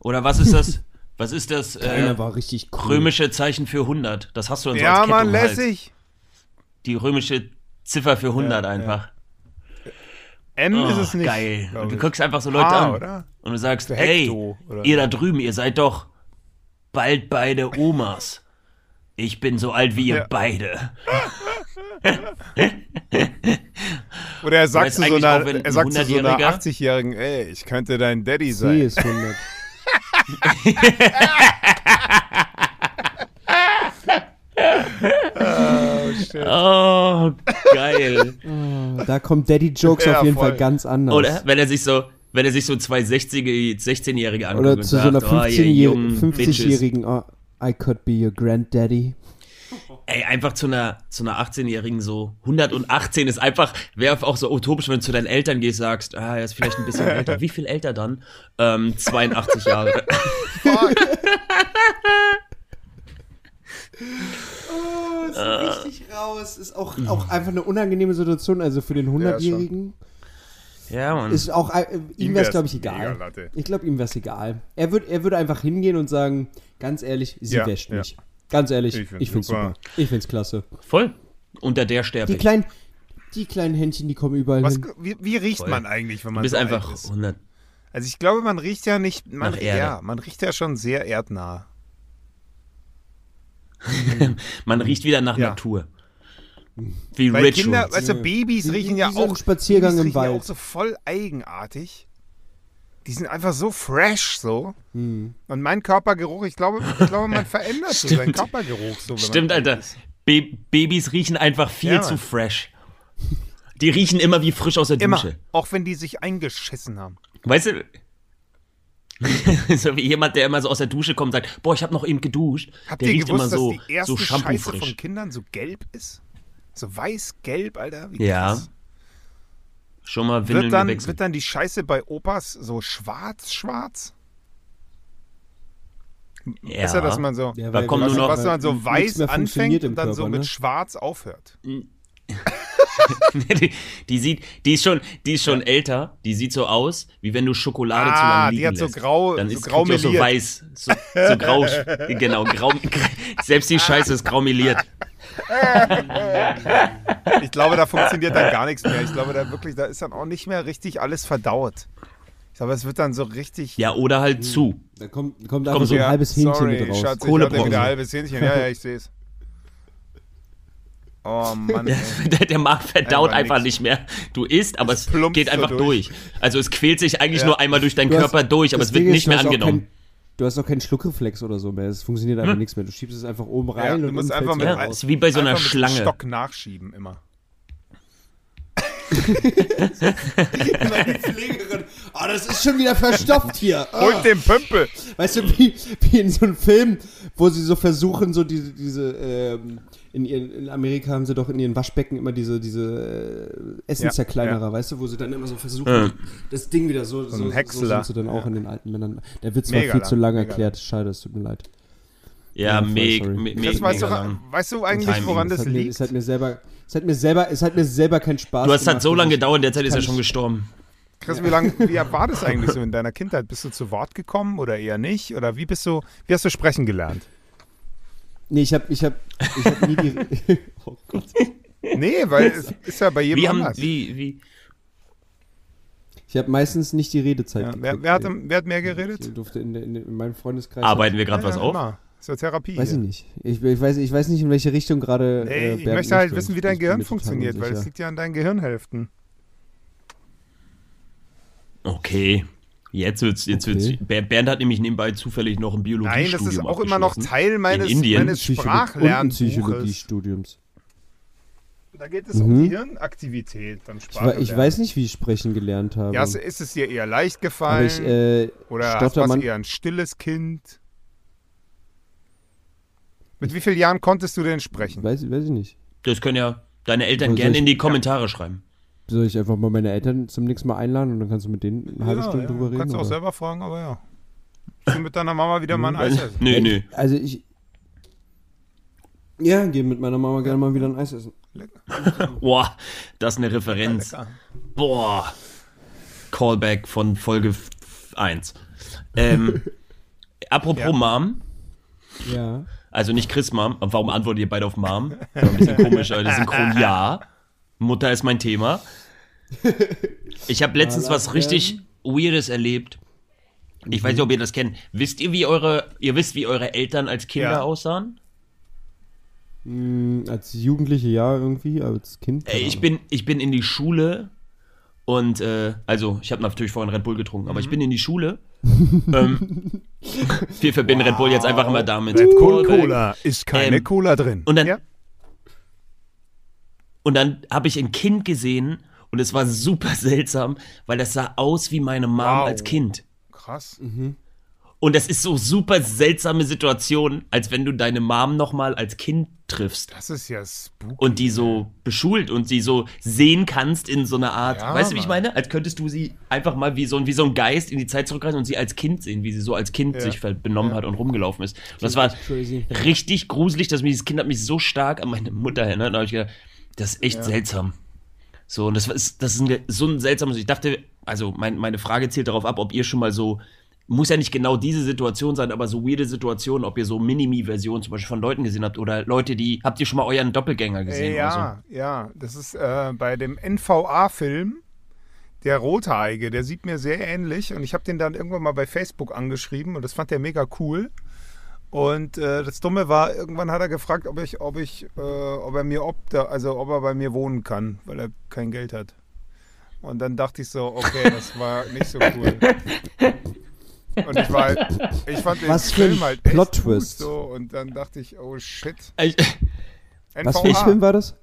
Oder was ist das? Was ist das äh, Einer war richtig cool. römische Zeichen für 100? Das hast du dann so Ja, als Kette Mann, um den Hals. lässig. Die römische Ziffer für 100 Ja, einfach. M Oh, ist es nicht. geil. Und du guckst einfach so Leute H, an. oder? Und du sagst, hey, Hekto oder ihr da drüben, ihr seid doch bald beide Omas. Ich bin so alt wie ihr Ja. beide. Oder er sagt zu so einer, er so einer 100-Jähriger 80-Jährigen, ey, ich könnte dein Daddy sein. ist 100. Oh, geil. Da kommen Daddy-Jokes Ja, auf jeden voll. Fall ganz anders. Oder wenn er sich so, wenn er sich so zwei 60-Jährige, 16-Jährige anguckt Oder und zu so sagt, einer oh, ihr jungen 15-Jährigen, Bitches. 50-Jährigen, oh, I could be your granddaddy. Ey, einfach zu einer, zu einer 18-Jährigen so. 118 ist einfach, wäre auch so utopisch, wenn du zu deinen Eltern gehst, sagst, ah, er ist vielleicht ein bisschen älter. Wie viel älter dann? Ähm, 82 Jahre. Oh, ist richtig raus. Ist auch, auch einfach eine unangenehme Situation. Also für den 100-Jährigen Ja, Mann. ist auch, äh, ihm wäre es, glaube ich, egal. Ich glaube, ihm wäre es egal. Er würde er würd einfach hingehen und sagen, ganz ehrlich, sie Ja, wäscht ja. Ganz ehrlich, Ich ich find's finde es super. super. Ich finde es klasse. Voll. Unter der sterbe Die ich. kleinen, die kleinen Händchen, die kommen überall Was, hin. wie, wie riecht Voll. man eigentlich, wenn Du man bist so einfach alt ist? 100. Also ich glaube, man riecht ja nicht, man, Nach Erde. ja, man riecht ja schon sehr erdnah. Man riecht wieder nach Ja. Natur. Wie Weil Rituals. Kinder, weißt du, Babys Wie- riechen wie ja so ein auch, Spaziergang Babys im riechen ja Wald. auch so voll eigenartig. Die sind einfach so fresh so. Hm. Und mein Körpergeruch, ich glaube, ich glaube man verändert so seinen Körpergeruch so. Stimmt, Alter. Ba Babys riechen einfach viel Ja, zu fresh. Die riechen immer wie frisch aus der Immer, Dusche. auch wenn die sich eingeschissen haben. Weißt du? so wie jemand, der immer so aus der Dusche kommt und sagt, boah, ich habe noch eben geduscht. Habt der ihr riecht gewusst, immer so, dass die erste so Scheiße von. Kindern so gelb ist? So weiß-gelb, Alter? Wie Ja, krass. Schon mal Windeln Wird dann, gewechselt. wird dann die Scheiße bei Opas so schwarz-schwarz? ja. Ist ja, dass man so, Ja, Da weil- kommt weil- nur noch- was dann so weiß anfängt und dann so Körper, mit ne? schwarz aufhört. die, die sieht, die ist schon, die ist schon älter. Die sieht so aus, wie wenn du Schokolade zu Ah, lange die liegen hat so lässt. grau- Dann so ist grau die auch so weiß, so, so grau, genau, grau, selbst die Scheiße ist graumeliert. Ich glaube, da funktioniert dann gar nichts mehr. Ich glaube, da wirklich, da ist dann auch nicht mehr richtig alles verdaut. Ich glaube, es wird dann so richtig. Ja, oder halt zu. Da kommt, kommt einfach so ein Ja, halbes Hähnchen sorry, mit raus. Schatz, ich hatte wieder ein halbes Hähnchen. Ja, ja, ich sehe es. Oh Mann. Der, der Magen verdaut Einfach einfach, nix. nicht mehr. Du isst, aber es plumpst geht so einfach durch. durch. Also es quält sich eigentlich Ja. nur einmal durch deinen Du hast- Körper durch, aber es wird Ding ist, nicht du mehr angenommen. Du hast auch keinen Schluckreflex oder so mehr. Es funktioniert einfach nichts mehr. Du schiebst es einfach oben rein Ja, du und musst dann einfach mit, Ja, raus. ist wie bei so einer einfach mit Schlange. Stock nachschieben immer. Immer die Pflegerin. Oh, das ist schon wieder verstopft hier. Oh. Holt den Pümpel! Weißt du, wie, wie in so einem Film, wo sie so versuchen, so diese, diese ähm, in, ihren, in Amerika haben sie doch in ihren Waschbecken immer diese, diese äh, Essenszerkleinerer, Ja, weißt du, wo sie dann immer so versuchen, Ja. das Ding wieder so, so, ein so, so Häcksler. sind sie dann auch Ja. in den alten Männern. Der wird zwar Mega viel zu lang, lang mega erklärt, schade, es tut mir leid. Ja, Ja, voll meg, sorry. me, me, Das weißt, mega du, lang. weißt du eigentlich, Timing. woran Es das hat, mir, liegt? es hat mir selber, es hat mir selber, es hat mir selber keinen Spaß Du hast halt gemacht, so lange ich- gedauert, derzeit ist er schon gestorben. Chris, wie lang, wie war das eigentlich so in deiner Kindheit? Bist du zu Wort gekommen oder eher nicht? Oder wie bist du, wie hast du sprechen gelernt? Nee, ich hab, ich hab, ich hab nie die. oh Gott. Nee, weil es ist ja bei jedem Wie haben, anders. wie, wie, Ich habe meistens nicht die Redezeit Ja, wer, wer, hat, wer hat mehr geredet? Ich durfte in, der- in, der- in meinem Freundeskreis. arbeiten wir gerade was auf? immer. Ist ja Therapie. Weiß ich nicht. Ich, ich, weiß, ich weiß nicht, in welche Richtung gerade. Nee, äh, ich möchte halt wissen, wie dein Gehirn funktioniert, weil es liegt ja an deinen Gehirnhälften. Okay. Jetzt wird's, jetzt Okay. wird's. Ber- Bernd hat nämlich nebenbei zufällig noch ein Biologiestudium Nein, das ist auch immer noch. Teil meines, Indien. meines Sprachlernbuches. Psychologiestudiums. Da geht es um Mhm. die Hirnaktivität beim Ich, wa- Sprachlernen. ich weiß nicht, wie ich sprechen gelernt habe. Ja, ist- ist es dir eher leicht gefallen? ich äh, oder hast du eher ein stilles Kind? Mit wie vielen Jahren konntest du denn sprechen? Weiß, weiß ich nicht. Das können ja deine Eltern gerne ich- in die Kommentare schreiben. Soll ich einfach mal meine Eltern zum nächsten Mal einladen und dann kannst du mit denen eine halbe Stunde drüber reden? Kannst du auch oder? selber fragen, aber ja. Ich will mit deiner Mama wieder mal ein Eis essen. Nö, nö. Also ich. Ja, geh mit meiner Mama gerne mal wieder ein Eis essen. Boah, das ist eine Referenz. Lecker. Boah. Callback von Folge 1. Ähm, apropos Ja. Mom, Ja. also nicht Chris Mom, warum antwortet ihr beide auf Mom? Ein bisschen komisch, aber das Synchron ja. Mutter ist mein Thema. Ich habe letztens was richtig Weirdes erlebt. Ich weiß nicht, ob ihr das kennt. Wisst ihr, wie eure, ihr wisst, wie eure Eltern als Kinder Ja. aussahen? Hm, als Jugendliche ja irgendwie, als Kind. Ey, ich bin, ich bin in die Schule und äh, also ich habe natürlich vorhin Red Bull getrunken, aber ich bin in die Schule. ähm, wir verbinden Red Bull jetzt einfach immer damit. Red Bull. Cola ist keine Ähm, Cola drin. und dann- ja? Und dann habe ich ein Kind gesehen und es war super seltsam, weil das sah aus wie meine Mom Wow. als Kind. Krass. Und das ist so super seltsame Situation, als wenn du deine Mom noch mal als Kind triffst Das ist ja spooky. und die so beschult und sie so sehen kannst in so einer Art, Ja, weißt du, wie ich meine? Als könntest du sie einfach mal wie so, ein- wie so ein Geist in die Zeit zurückreisen und sie als Kind sehen, wie sie so als Kind Ja. sich benommen hat und rumgelaufen ist. Und das war crazy. richtig gruselig, dass mich, dieses Kind hat mich so stark an meine Mutter erinnert. Und da habe ich gedacht, das ist echt seltsam. So, und das ist, das ist ein, so ein seltsames, ich dachte, also mein, meine Frage zielt darauf ab, ob ihr schon mal so, muss ja nicht genau diese Situation sein, aber so weirde Situationen, ob ihr so Minimi-Versionen zum Beispiel von Leuten gesehen habt oder Leute, die, habt ihr schon mal euren Doppelgänger gesehen ja, ja. Das ist äh, bei dem NVA-Film, der Rothaarige, der sieht mir sehr ähnlich. Und ich habe den dann irgendwann mal bei Facebook angeschrieben und das fand der mega cool. Und äh, das Dumme war, irgendwann hat er gefragt, ob ich, ob ich, äh, ob er mir ob der, also ob er bei mir wohnen kann, weil er kein Geld hat. Und dann dachte ich so, okay, das war nicht so cool. Und ich war halt, ich fand den Was für ein Film halt echt Plot-Twist. gut so und dann dachte ich, oh shit. Ich, Was für ein Film war das?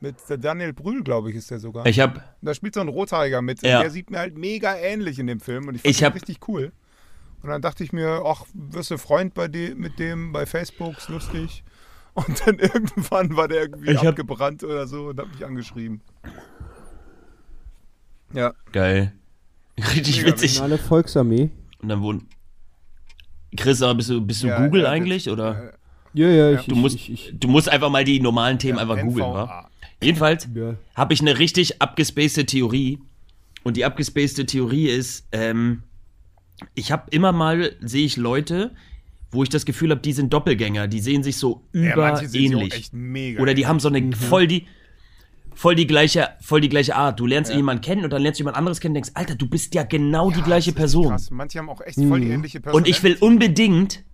Mit der Daniel Brühl, glaube ich, ist der sogar. ich hab, Da spielt so ein Rothaariger mit. Ja. Und der sieht mir halt mega ähnlich in dem Film. Und ich fand Ich hab- richtig cool. Und dann dachte ich mir, ach, wirst du Freund bei de mit dem bei Facebook, ist lustig. Und dann irgendwann war der irgendwie Ich hab- abgebrannt oder so und hat mich angeschrieben. Ja. geil. Richtig Mega witzig. Finale Volksarmee. Und dann wohnen. Chris, aber bist du, bist du ja, Google ja, eigentlich, das- oder? Ja, ja, ich. Du musst, Ich, ich, du musst einfach mal die normalen Themen ja, einfach googeln, wa? Jedenfalls ja. habe ich eine richtig abgespacede Theorie. Und die abgespacede Theorie ist, ähm, ich habe immer mal, sehe ich Leute, wo ich das Gefühl habe, die sind Doppelgänger, die sehen sich so Ja, überähnlich. echt mega Oder die haben so eine Mhm. voll die voll die gleiche voll die gleiche Art. Du lernst Ja. jemanden kennen und dann lernst du jemand anderes kennen und denkst, Alter, du bist ja genau die Ja, gleiche das ist Person. Krass. Manche haben auch echt voll die ähnliche Person. Und ich will unbedingt.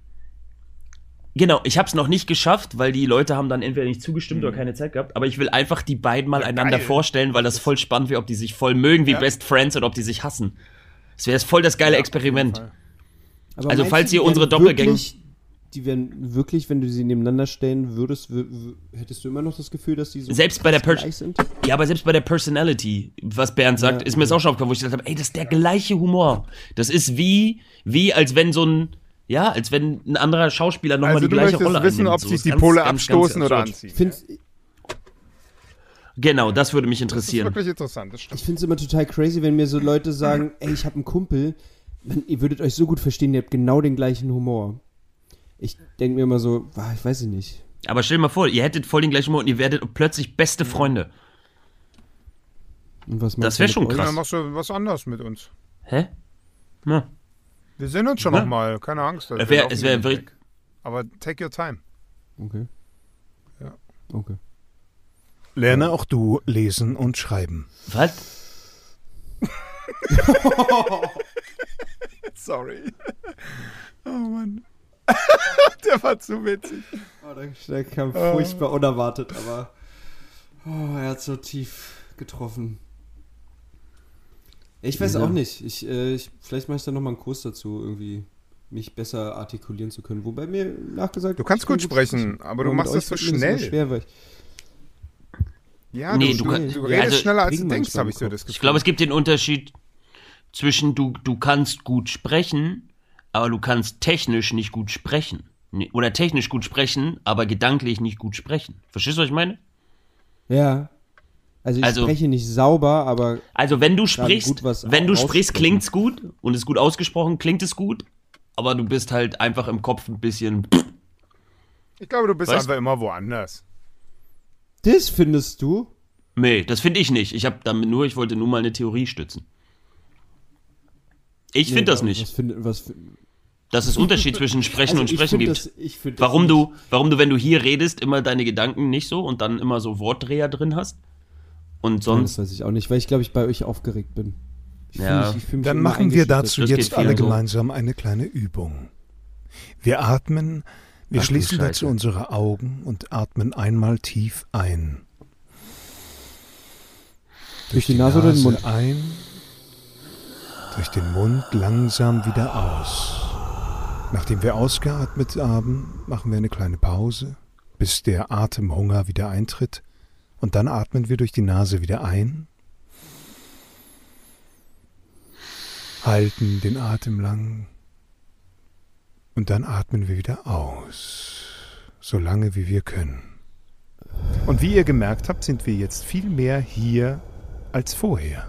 Genau, ich habe es noch nicht geschafft, weil die Leute haben dann entweder nicht zugestimmt oder keine Zeit gehabt. Aber ich will einfach die beiden mal Mhm. Ja, einander geil. vorstellen, weil das voll spannend wäre, ob die sich voll mögen wie Ja. Best Friends oder ob die sich hassen. Das wäre voll das geile Ja, Experiment. Also, falls du, ihr unsere Doppelgänger- Die wären wirklich, wenn du sie nebeneinander stellen würdest, wür- wür- hättest du immer noch das Gefühl, dass die so Selbst bei der Pers- gleich sind? Ja, aber selbst bei der Personality, was Bernd sagt, Ja, ist mir jetzt auch schon aufgefallen, wo ich gesagt habe, ey, das ist der gleiche Humor. Das ist wie, wie als wenn so ein, ja, als wenn ein anderer Schauspieler nochmal Also die du gleiche möchtest Rolle wissen, einnimmt. ob So, sich die ganz, Pole ganz, ganz abstoßen oder anziehen. Ich finde Genau, das würde mich Das ist interessieren. wirklich interessant, das stimmt. ich find's immer total crazy, wenn mir so Leute sagen, ey, ich habe einen Kumpel, man, ihr würdet euch so gut verstehen, ihr habt genau den gleichen Humor. Ich denke mir immer so, ah, ich weiß es nicht. Aber stell dir mal vor, ihr hättet voll den gleichen Humor und ihr werdet plötzlich beste Freunde. Und was Das machst wär du mit schon krass. Dann machst du was anderes mit uns. Hä? Ja. Wir sehen uns schon Ja. noch mal, keine Angst. Es wär- laufen es wär. Aber take your time. Okay. Ja. Okay. Lerne auch du lesen und schreiben. Was? Sorry. Oh Mann. Der war zu witzig. Oh, der, kam furchtbar unerwartet, aber oh, er hat so tief getroffen. Ich weiß Ja. auch nicht. Ich, äh, ich, vielleicht mache ich da nochmal einen Kurs dazu, irgendwie mich besser artikulieren zu können. Wobei mir nachgesagt Du kannst gut sprechen, aber du mit machst das so schnell. schwer, weil ich, Ja, Nee, du, du du, kann- du redest also- schneller als du denkst, habe ich so das Gefühl. Ich glaube, es gibt den Unterschied zwischen du, du kannst gut sprechen, aber du kannst technisch nicht gut sprechen. Oder technisch gut sprechen, aber gedanklich nicht gut sprechen. Verstehst du, was ich meine? ja. Also ich Also- spreche nicht sauber, aber Also wenn du sprichst, wenn du sprichst, klingt's gut und ist gut ausgesprochen, klingt es gut, aber du bist halt einfach im Kopf ein bisschen. Ich glaube, du bist Weißt- einfach immer woanders. Das findest du? Nee, das finde ich nicht. Ich habe damit nur, ich wollte nur mal eine Theorie stützen. Ich finde das Nee, nicht. Was find, was, Dass es Unterschied zwischen Sprechen Also und Sprechen gibt. Das, das Warum nicht- du, warum du, wenn du hier redest, immer deine Gedanken nicht so und dann immer so Wortdreher drin hast? Und Das sonst. weiß ich auch nicht, weil ich glaube, ich bei euch aufgeregt bin. Ich Ja. mich, ich Dann machen wir dazu Das jetzt alle so. gemeinsam eine kleine Übung. Wir atmen, wir Ach schließen dazu unsere Augen und atmen einmal tief ein. Durch die Nase oder den Mund? ein, durch den Mund langsam wieder aus. Nachdem wir ausgeatmet haben, machen wir eine kleine Pause, bis der Atemhunger wieder eintritt. Und dann atmen wir durch die Nase wieder ein, halten den Atem lang und dann atmen wir wieder aus, so lange wie wir können. Und wie ihr gemerkt habt, sind wir jetzt viel mehr hier als vorher.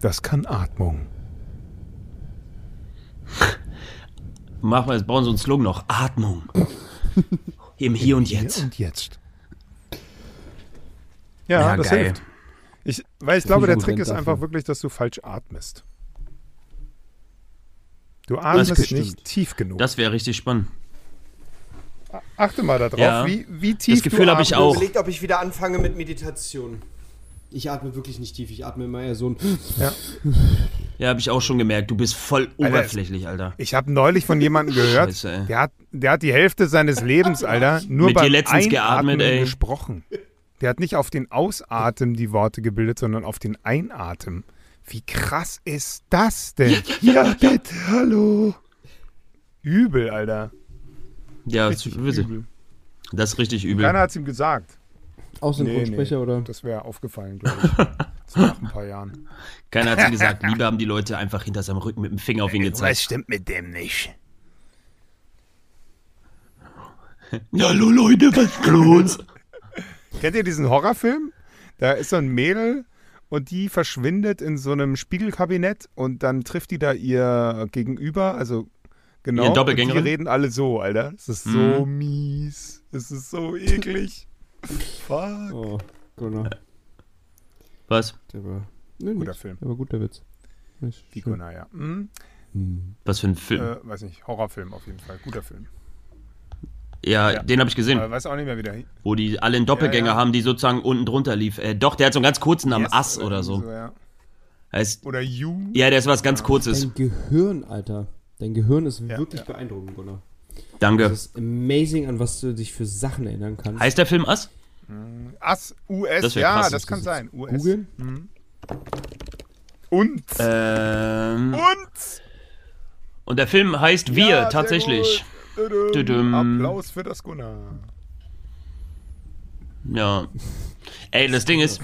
Das kann Atmung. Machen wir jetzt, bauen so einen Slogan noch. Atmung. Im Hier und Hier Jetzt. und jetzt. Ja, Ja, das geil. hilft. Ich, weil ich glaube, der Trick ist dafür. einfach wirklich, dass du falsch atmest. Du atmest nicht tief genug. Das wäre richtig spannend. Achte mal darauf, Ja. wie, wie tief Das Gefühl habe ich auch. Überlegt, ob ich wieder anfange mit Meditation. Ich atme wirklich nicht tief, ich atme immer eher so ein. Ja, habe ich auch schon gemerkt. Du bist voll oberflächlich, Alter. Ich habe neulich von jemandem gehört, Scheiße, der, hat, der hat die Hälfte seines Lebens, Alter, nur Mit dir beim letztens Einatmen geatmet, ey. gesprochen. Der hat nicht auf den Ausatmen die Worte gebildet, sondern auf den Einatmen. Wie krass ist das denn? Ja, bitte, hallo. Übel, Alter. Ja, das Richtig ist, übel. übel. das ist richtig übel. Keiner hat es ihm gesagt. Auch Synchronsprecher oder? Das wäre aufgefallen, glaube ich. So nach ein paar Jahren. Keiner hat ihm gesagt. Lieber haben die Leute einfach hinter seinem Rücken mit dem Finger auf ihn gezeigt. stimmt mit dem nicht? Hallo Leute, was ist los? Kennt ihr diesen Horrorfilm? Da ist so ein Mädel und die verschwindet in so einem Spiegelkabinett und dann trifft die da ihr Gegenüber, also genau. Ihren und Doppelgängerin? die reden alle so, Alter. Es ist so mies. Es ist so eklig. Fuck. Oh, Gunnar. Was? Der war. Nee, Guter nix. Film. Der war gut, der Witz. Ist schön. Pico, naja. Hm? Was für ein Film? Äh, weiß nicht, Horrorfilm auf jeden Fall. Guter Film. Ja, ja. den habe ich gesehen. Aber weiß auch nicht mehr, wie der Wo die alle einen Doppelgänger Ja, ja. haben, die sozusagen unten drunter lief. Äh, doch, der hat so einen ganz kurzen am Yes Ass oder so. ja. Heißt, Oder You. ja, der ist was ganz Kurzes. Dein Gehirn, Alter. Dein Gehirn ist Ja, wirklich ja. beeindruckend, Gunnar. Danke. Das ist amazing, an was du dich für Sachen erinnern kannst. Heißt der Film Ass? Ass, US, Das ja, krass, das kann sein. US. Googeln? Und. Ähm, Und. und der Film heißt Wir, Ja, sehr tatsächlich. Tudum. Applaus für das Gunnar. Ja. Ey, das Ding ist,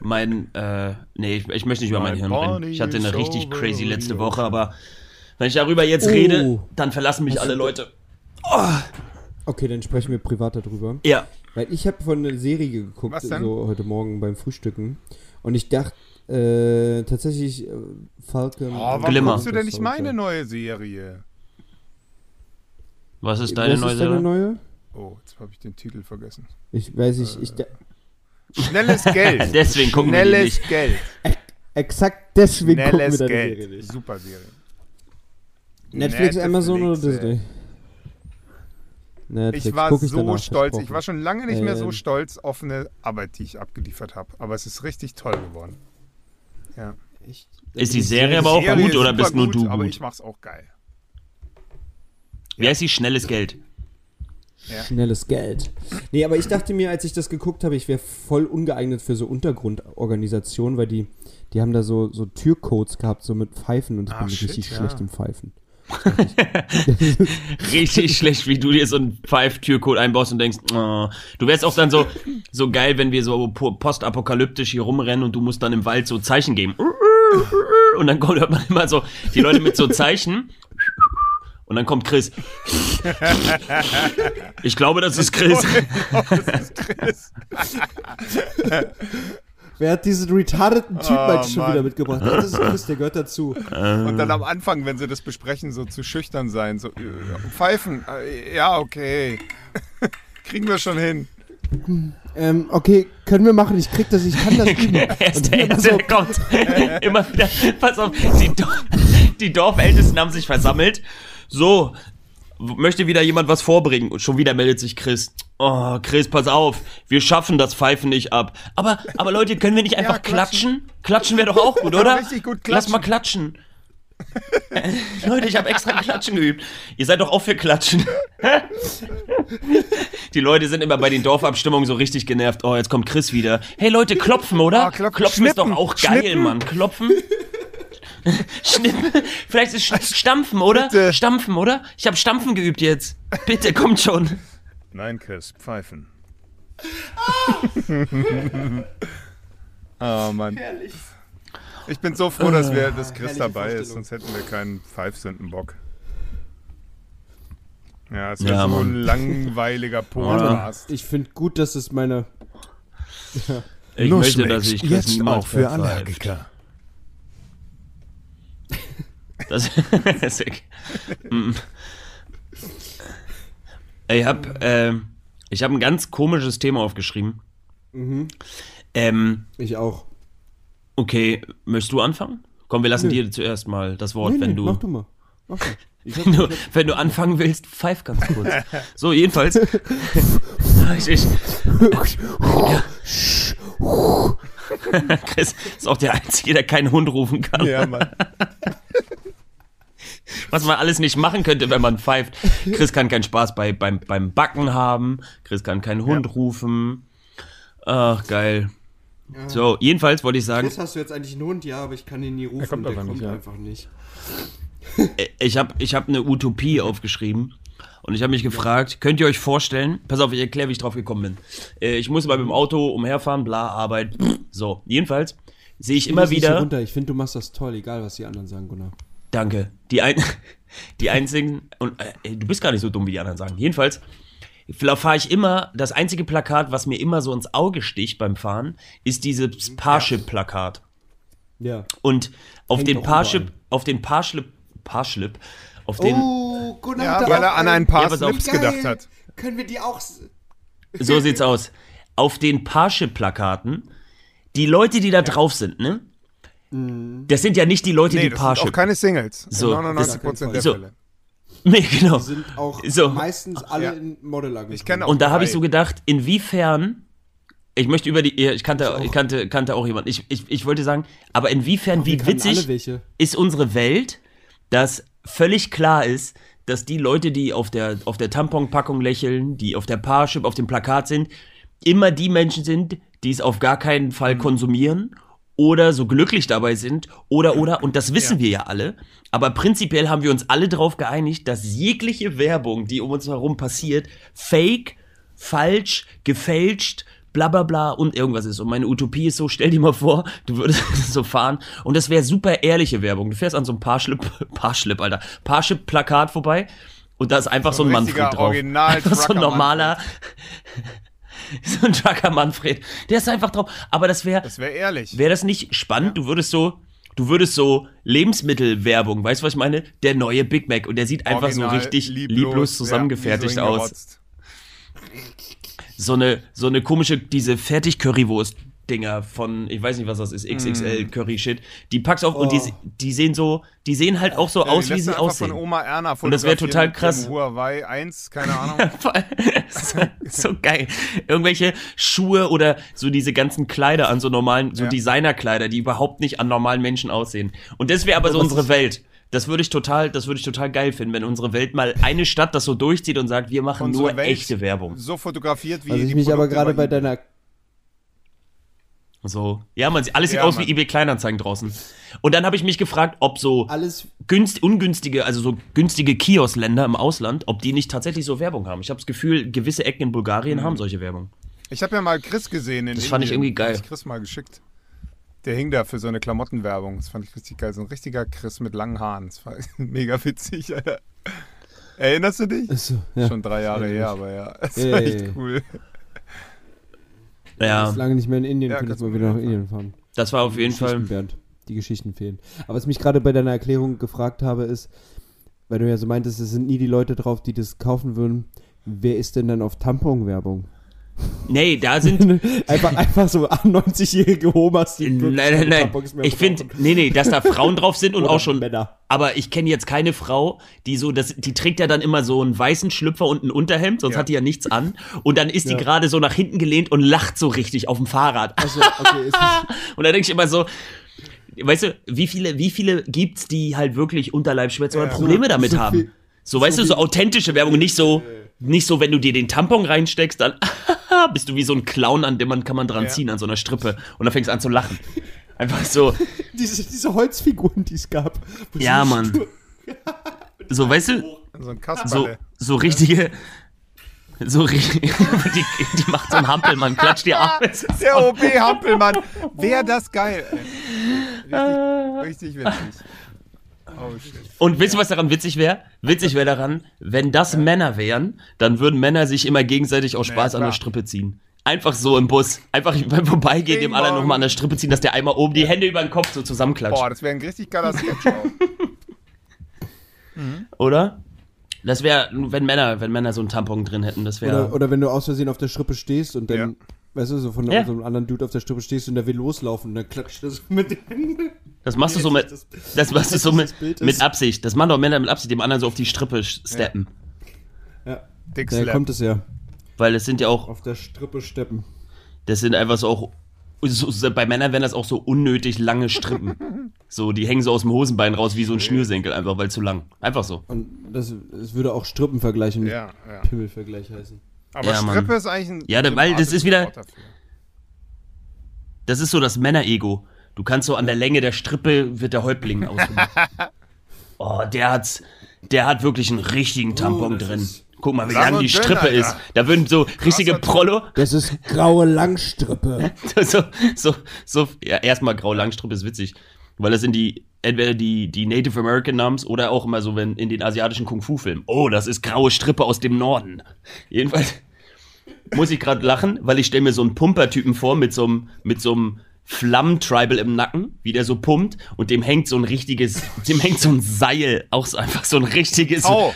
mein, äh, nee, ich, ich möchte nicht über mein Mein Hirn reden. Ich hatte eine richtig crazy letzte Woche, aber wenn ich darüber jetzt Oh. rede, dann verlassen mich alle Leute. Okay, dann sprechen wir privat darüber. Ja. Weil ich habe von einer Serie geguckt, Was denn? so heute Morgen beim Frühstücken. Und ich dachte äh, tatsächlich äh, Falcon. Oh, warum Glimmer. guckst du denn nicht meine neue Serie? Was ist deine Was neue ist deine Serie? neue? Oh, jetzt habe ich den Titel vergessen. Ich weiß nicht, ich, da- Schnelles Geld. Deswegen gucken wir Schnelles nicht. Geld. exakt deswegen gucken wir Schnelles deine Serie Geld. nicht. Super Serie. Netflix, Amazon oder ey. Disney? Netflix. Ich war guck so danach, stolz. Ich war schon lange nicht mehr so Ähm. stolz auf eine Arbeit, die ich abgeliefert habe. Aber es ist richtig toll geworden. Ja. Echt? Ist die Ich- Serie aber auch Serie gut oder bist nur du Aber gut? ich mach's auch geil. Wie heißt die? Schnelles Geld. Schnelles Geld. Nee, aber ich dachte mir, als ich das geguckt habe, ich wäre voll ungeeignet für so Untergrundorganisationen, weil die, die haben da so, so Türcodes gehabt, so mit Pfeifen und ich Ah, bin shit, richtig ja. schlecht im Pfeifen. Richtig schlecht, wie du dir so einen Pfeiftürcode einbaust und denkst, oh. du wärst auch dann so, so geil, wenn wir so po- postapokalyptisch hier rumrennen und du musst dann im Wald so Zeichen geben. Und dann kommt hört man immer so die Leute mit so Zeichen. Und dann kommt Chris. Ich glaube, das ist Chris. Wer hat diesen retardeten Typ Oh, halt schon Mann. wieder mitgebracht? Das ist Chris, der gehört dazu. Und dann am Anfang, wenn sie das besprechen, so zu schüchtern sein. So, äh, pfeifen, äh, ja, okay. Kriegen wir schon hin. Ähm, okay, können wir machen, ich krieg das, ich kann das üben. Er ist Und der Erste, so, kommt. Immer wieder. Pass auf, die, Dor die Dorfältesten haben sich versammelt. So, möchte wieder jemand was vorbringen? Und schon wieder meldet sich Chris. Oh, Chris, pass auf, wir schaffen das Pfeifen nicht ab. Aber, aber Leute, können wir nicht einfach klatschen. klatschen? Klatschen wäre doch auch gut, oder? Richtig gut Lass klatschen. mal klatschen. Leute, ich habe extra Klatschen geübt. Ihr seid doch auch für Klatschen. Die Leute sind immer bei den Dorfabstimmungen so richtig genervt. Oh, jetzt kommt Chris wieder. Hey Leute, klopfen, oder? Ah, klopfen. klopfen ist doch auch geil, Schnippen. Mann. Klopfen. Schnippen. Vielleicht ist Sch- Stampfen, oder? Bitte. Stampfen, oder? Ich habe Stampfen geübt jetzt. Bitte, kommt schon. Nein, Chris, pfeifen. oh Mann. Ich bin so froh, dass, wir, dass Chris herrliche dabei ist, sonst hätten wir keinen Pfeifsündenbock. Ja, es wäre Ja, so ein langweiliger Podcast. ich finde gut, dass es meine. Ich möchte, dass ich Chris jetzt auch für. Allergiker. Das, ist mm. Ich habe ich hab ein ganz komisches Thema aufgeschrieben. Ähm, Ich auch. okay, möchtest du anfangen? Komm, wir lassen Nö. dir zuerst mal das Wort, Nee, wenn nee, du, Mach du mal. Mach mal. Wenn du, wenn du anfangen willst, pfeif ganz kurz. So, jedenfalls. ich, ich, Chris ist auch der Einzige, der keinen Hund rufen kann. Ja, Mann. Was man alles nicht machen könnte, wenn man pfeift. Chris kann keinen Spaß bei, beim, beim Backen haben. Chris kann keinen Hund rufen. Ach, geil. So, jedenfalls wollte ich sagen, Chris, hast du jetzt eigentlich einen Hund? Ja, aber ich kann ihn nie rufen. kommt der kommt nicht, ja. einfach nicht. äh, ich habe ich hab eine Utopie aufgeschrieben. Und ich habe mich gefragt, könnt ihr euch vorstellen, pass auf, ich erkläre, wie ich drauf gekommen bin. Äh, ich muss mal mit dem Auto umherfahren, bla, Arbeit. So, jedenfalls sehe ich immer wieder. Runter. Ich finde, du machst das toll, egal was die anderen sagen, Gunnar. Danke. Die, ein, die einzigen, und äh, du bist gar nicht so dumm, wie die anderen sagen. Jedenfalls fahre ich immer, das einzige Plakat, was mir immer so ins Auge sticht beim Fahren, ist dieses Parship-Plakat. Ja. Und auf Hängt den Parship, auf den Parschlip, Parschlip, auf den, Oh, Gunnar Ja, weil er an ein paar Ja. Slips gedacht hat. Können wir die auch. so sieht's aus, auf den Parship-Plakaten, die Leute, die da drauf sind, ne? Das sind ja nicht die Leute, Nee, die das sind auch Parship. keine Singles. So, 99 Prozent der so. Fälle. Nee, genau. Die sind auch So. meistens alle Ja. in Modelagenturen. Ich kenne auch Und da habe ich so gedacht, inwiefern, ich möchte über die, ich kannte, ich kannte, kannte auch jemanden. Ich, ich, ich wollte sagen, aber inwiefern, Wir wie witzig ist unsere Welt, dass völlig klar ist, dass die Leute, die auf der, auf der Tamponpackung lächeln, die auf der Parship, auf dem Plakat sind, immer die Menschen sind, die es auf gar keinen Mhm. Fall konsumieren oder so glücklich dabei sind oder oder und das wissen wir ja alle, aber prinzipiell haben wir uns alle darauf geeinigt, dass jegliche Werbung, die um uns herum passiert, fake, falsch, gefälscht, bla bla bla und irgendwas ist. Und meine Utopie ist so, stell dir mal vor, du würdest so fahren und das wäre super ehrliche Werbung. Du fährst an so einem Parschlip, Parschlip, Alter, Parschlip-Plakat vorbei und da ist einfach so, ein richtiger Manfred drauf. Original so ein normaler, so ein Trucker Manfred. Der ist einfach drauf. Aber das wäre, Das wäre ehrlich. wäre das nicht spannend? Du würdest so, du würdest so Lebensmittelwerbung, weißt du, was ich meine? Der neue Big Mac und der sieht einfach so Original, richtig lieblos, zusammengefertigt ja, so aus. So eine, so eine komische, diese Fertig-Currywurst. Dinger von, ich weiß nicht, was das ist, XXL Curry Shit. Die packst auf und die, die sehen so, die sehen halt auch so Ja, aus, wie sie aussehen. von Oma Erna Und das wär total krass. Huawei 1, keine Ahnung. so, so geil. Irgendwelche Schuhe oder so diese ganzen Kleider an so normalen, so Ja. Designerkleider, die überhaupt nicht an normalen Menschen aussehen. Und das wäre aber so unsere Welt. Das würde ich total, das würde ich total geil finden, wenn unsere Welt mal eine Stadt das so durchzieht und sagt, wir machen Unsere nur Welt echte Werbung. So fotografiert wie Was ich die mich aber Produkte gerade bei deiner So. Ja, man, alles sieht Ja, aus Mann. wie eBay Kleinanzeigen draußen. Und dann habe ich mich gefragt, ob so alles günst, ungünstige, also so günstige Kioskländer im Ausland, ob die nicht tatsächlich so Werbung haben. Ich habe das Gefühl, gewisse Ecken in Bulgarien haben solche Werbung. Ich habe ja mal Chris gesehen in Das fand ich Indien. irgendwie geil. Ich Chris mal geschickt. Der hing da für so eine Klamottenwerbung. Das fand ich richtig geil. So ein richtiger Chris mit langen Haaren. Das war mega witzig, Alter. Erinnerst du dich? Achso, ja. Schon drei Jahre her, aber ja. Das Ja, war ja, echt cool. Ja, ist lange nicht mehr in Indien, Ja, könntest kannst mal wieder nach Indien fahren. das war auf jeden Fall. Bernd. Die Geschichten fehlen. Aber was mich gerade bei deiner Erklärung gefragt habe, ist, weil du ja so meintest, es sind nie die Leute drauf, die das kaufen würden. Wer ist denn dann auf Tampon-Werbung? Nee, da sind. einfach, einfach so 90-jährige Omas, die Nein, nein, nein. Ich finde, nee, nee, dass da Frauen drauf sind und Oder auch schon. Männer. Aber ich kenne jetzt keine Frau, die so, das, die trägt ja dann immer so einen weißen Schlüpfer und ein Unterhemd, sonst Ja. hat die ja nichts an. Und dann ist die Ja. gerade so nach hinten gelehnt und lacht so richtig auf dem Fahrrad. Also, okay, Und da denke ich immer so, weißt du, wie viele, wie viele gibt's, die halt wirklich Unterleibsschmerzen oder Ja. Probleme So- damit so haben? viel- so, weißt du, so authentische Werbung, nicht so, nicht so, wenn du dir den Tampon reinsteckst, dann bist du wie so ein Clown, an dem man kann man dran Ja. ziehen, an so einer Strippe. Und dann fängst du an zu lachen. Einfach so, diese, diese Holzfiguren, die es gab. ja, Mann. So, weißt du, So ein so, Kasperle. so richtige, so richtig, die, die macht so einen Hampelmann, klatscht die Arme. Der OB Hampelmann. Wäre das geil. ey. Richtig, richtig witzig. Oh. Und wisst ihr, was daran witzig wäre? Witzig wäre daran, wenn das Männer wären, dann würden Männer sich immer gegenseitig aus Spaß an klar. der Strippe ziehen. Einfach so im Bus. Einfach beim Vorbeigehen dem anderen nochmal an der Strippe ziehen, dass der einmal oben die Hände über den Kopf so zusammenklatscht. Boah, das wäre ein richtig geiler Sketch auch. Oder? Das wäre, wenn Männer, wenn Männer so einen Tampon drin hätten, das wäre. Oder, oder wenn du aus Versehen auf der Strippe stehst und dann, Ja. weißt du, so von Ja. so einem anderen Dude auf der Strippe stehst und der will loslaufen und dann klatscht er so mit den Händen. Das machst du so mit, Das- das machst du so mit, das mit Absicht. Das machen doch Männer mit Absicht, dem anderen so auf die Strippe steppen. Ja, Dick daher kommt es ja. Weil es sind ja auch, Auf der Strippe steppen. das sind einfach so auch, so, so, bei Männern wären das auch so unnötig lange Strippen. so, die hängen so aus dem Hosenbein raus wie so ein Schnürsenkel, einfach weil zu lang. Einfach so. Und das, es würde auch Strippenvergleich und Ja, ja. Pimmelvergleich heißen. Aber Ja, Mann. Strippe ist eigentlich ein. Ja, da- weil das ist wieder-. Das ist so das Männerego. Du kannst so an der Länge der Strippe wird der Häuptling ausgemacht. oh, der hat's, der hat wirklich einen richtigen Tampon das drin. Guck mal, wie Lang die dünn, Strippe Alter. ist. Da würden so richtige Prollo, Das ist graue Langstrippe. so, so, so, ja, erstmal grau Langstrippe ist witzig. Weil das sind die, entweder die, die Native American Namens oder auch immer so, wenn in den asiatischen Kung-Fu-Filmen. Oh, das ist graue Strippe aus dem Norden. Jedenfalls muss ich gerade lachen, weil ich stelle mir so einen Pumpertypen vor mit so einem, mit so einem Flammen-Tribal im Nacken, wie der so pumpt und dem hängt so ein richtiges, dem hängt so ein Seil, auch so einfach so ein richtiges Tau.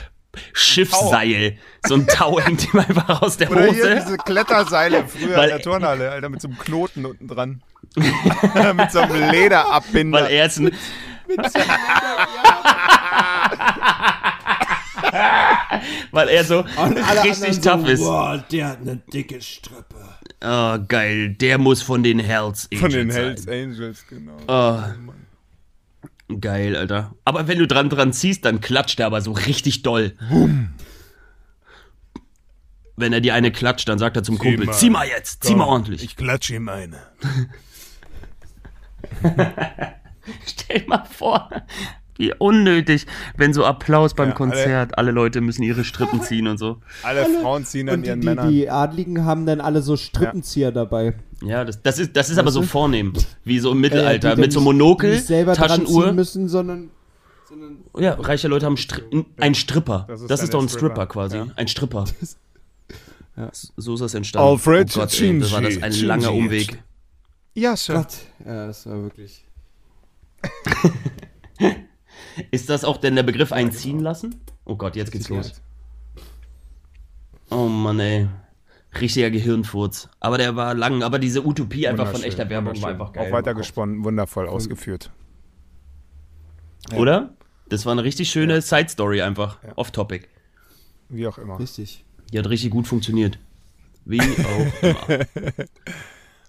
Schiffsseil. So ein Tau hängt ihm einfach aus der Oder hier Hose. diese Kletterseile früher Weil- in der Turnhalle, Alter, mit so einem Knoten unten dran. mit so einem Lederabbinder. Weil er ist ein, weil er so richtig tough ist. Boah, der hat eine dicke Strippe. Oh, geil. Der muss von den Hells Angels Von den sein. Hells Angels, genau. Oh. Geil, Alter. Aber wenn du dran dran ziehst, dann klatscht er aber so richtig doll. Wenn er dir eine klatscht, dann sagt er zum Kumpel, mal. zieh mal jetzt, zieh mal ordentlich. Ich klatsche ihm eine. Stell dir mal vor, wie unnötig, wenn so Applaus beim Ja, alle- Konzert, alle Leute müssen ihre Strippen ziehen und so. Alle Frauen ziehen die, ihren die, Männern. die Adligen haben dann alle so Strippenzieher dabei. Ja, das, das ist, das ist aber so vornehm, wie so im Äh, Mittelalter, die mit dann so Monokel, nicht selber Taschenuhr. müssen, sondern, sondern Ja, reiche Leute haben Stri einen Stripper. Das Das ist, ist doch ein Stripper Stripper, quasi. ja. Ein Stripper. Ja. So ist das entstanden. Alfred oh Gott, ey, das war das ein langer. Umweg. Ja, Sir. Gott. Ja, das war wirklich. Ist das auch denn der Begriff einziehen lassen? Oh Gott, jetzt geht's los. Oh Mann, ey. Richtiger Gehirnfurz. Aber der war lang, aber diese Utopie einfach von echter Werbung war einfach geil. Auch weitergesponnen, wundervoll ausgeführt. Oder? Das war eine richtig schöne Side-Story einfach. Off-Topic. Wie auch immer. Richtig. Die hat richtig gut funktioniert. Wie auch immer.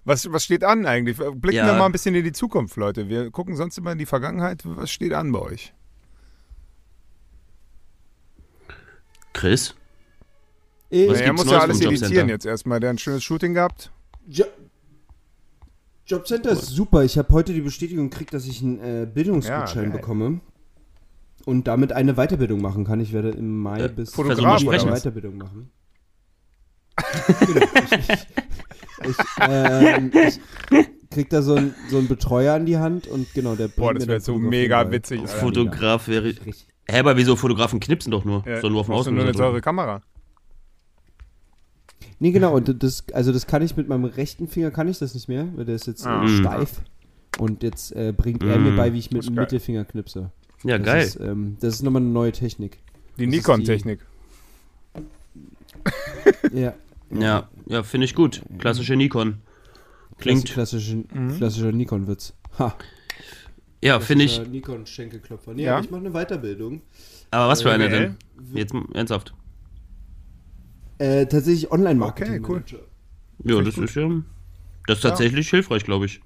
Was, was steht an eigentlich? Blicken Ja. wir mal ein bisschen in die Zukunft, Leute. Wir gucken sonst immer in die Vergangenheit. Was steht an bei euch? Chris? Äh, Was Ja, er muss Neues ja alles editieren jetzt erstmal. Der hat ein schönes Shooting gehabt. Jo Jobcenter ist super. Ich habe heute die Bestätigung gekriegt, dass ich einen äh, Bildungsgutschein Ja, bekomme und damit eine Weiterbildung machen kann. Ich werde im Mai Äh, bis Fotograf eine? Weiterbildung machen. genau. Ich, ich, ich, ähm, ich krieg da so einen so Betreuer an die Hand und genau, der Boah, das wäre so mega witzig. Fotograf wäre. Hä, aber wieso Fotografen knipsen doch nur? Ja, Sollen nur auf dem du nur Außen eine teure Kamera. Nee, genau, und das, also das kann ich mit meinem rechten Finger, kann ich das nicht mehr, weil der ist jetzt Ah. Mhm. steif. Und jetzt äh, bringt er mir Mhm. bei, wie ich mit dem. Mittelfinger knipse. Ja, Das geil. Ist, ähm, das ist nochmal eine neue Technik. Die Nikon-Technik. Ja. Ja, ja, finde ich gut. Klassische Nikon. Klingt. Klassischer, Mhm. klassischer Nikon-Witz. Ha. Ja, finde ich. Klassischer Nikon-Schenkelklopfer. Nee, Ja. aber ich mache eine Weiterbildung. Aber was für eine BWL? denn? Jetzt ernsthaft. Äh, tatsächlich Online-Marketing. Okay, cool. Manager. Ja, das ich ist ja. Das ist tatsächlich hilfreich, glaube ich.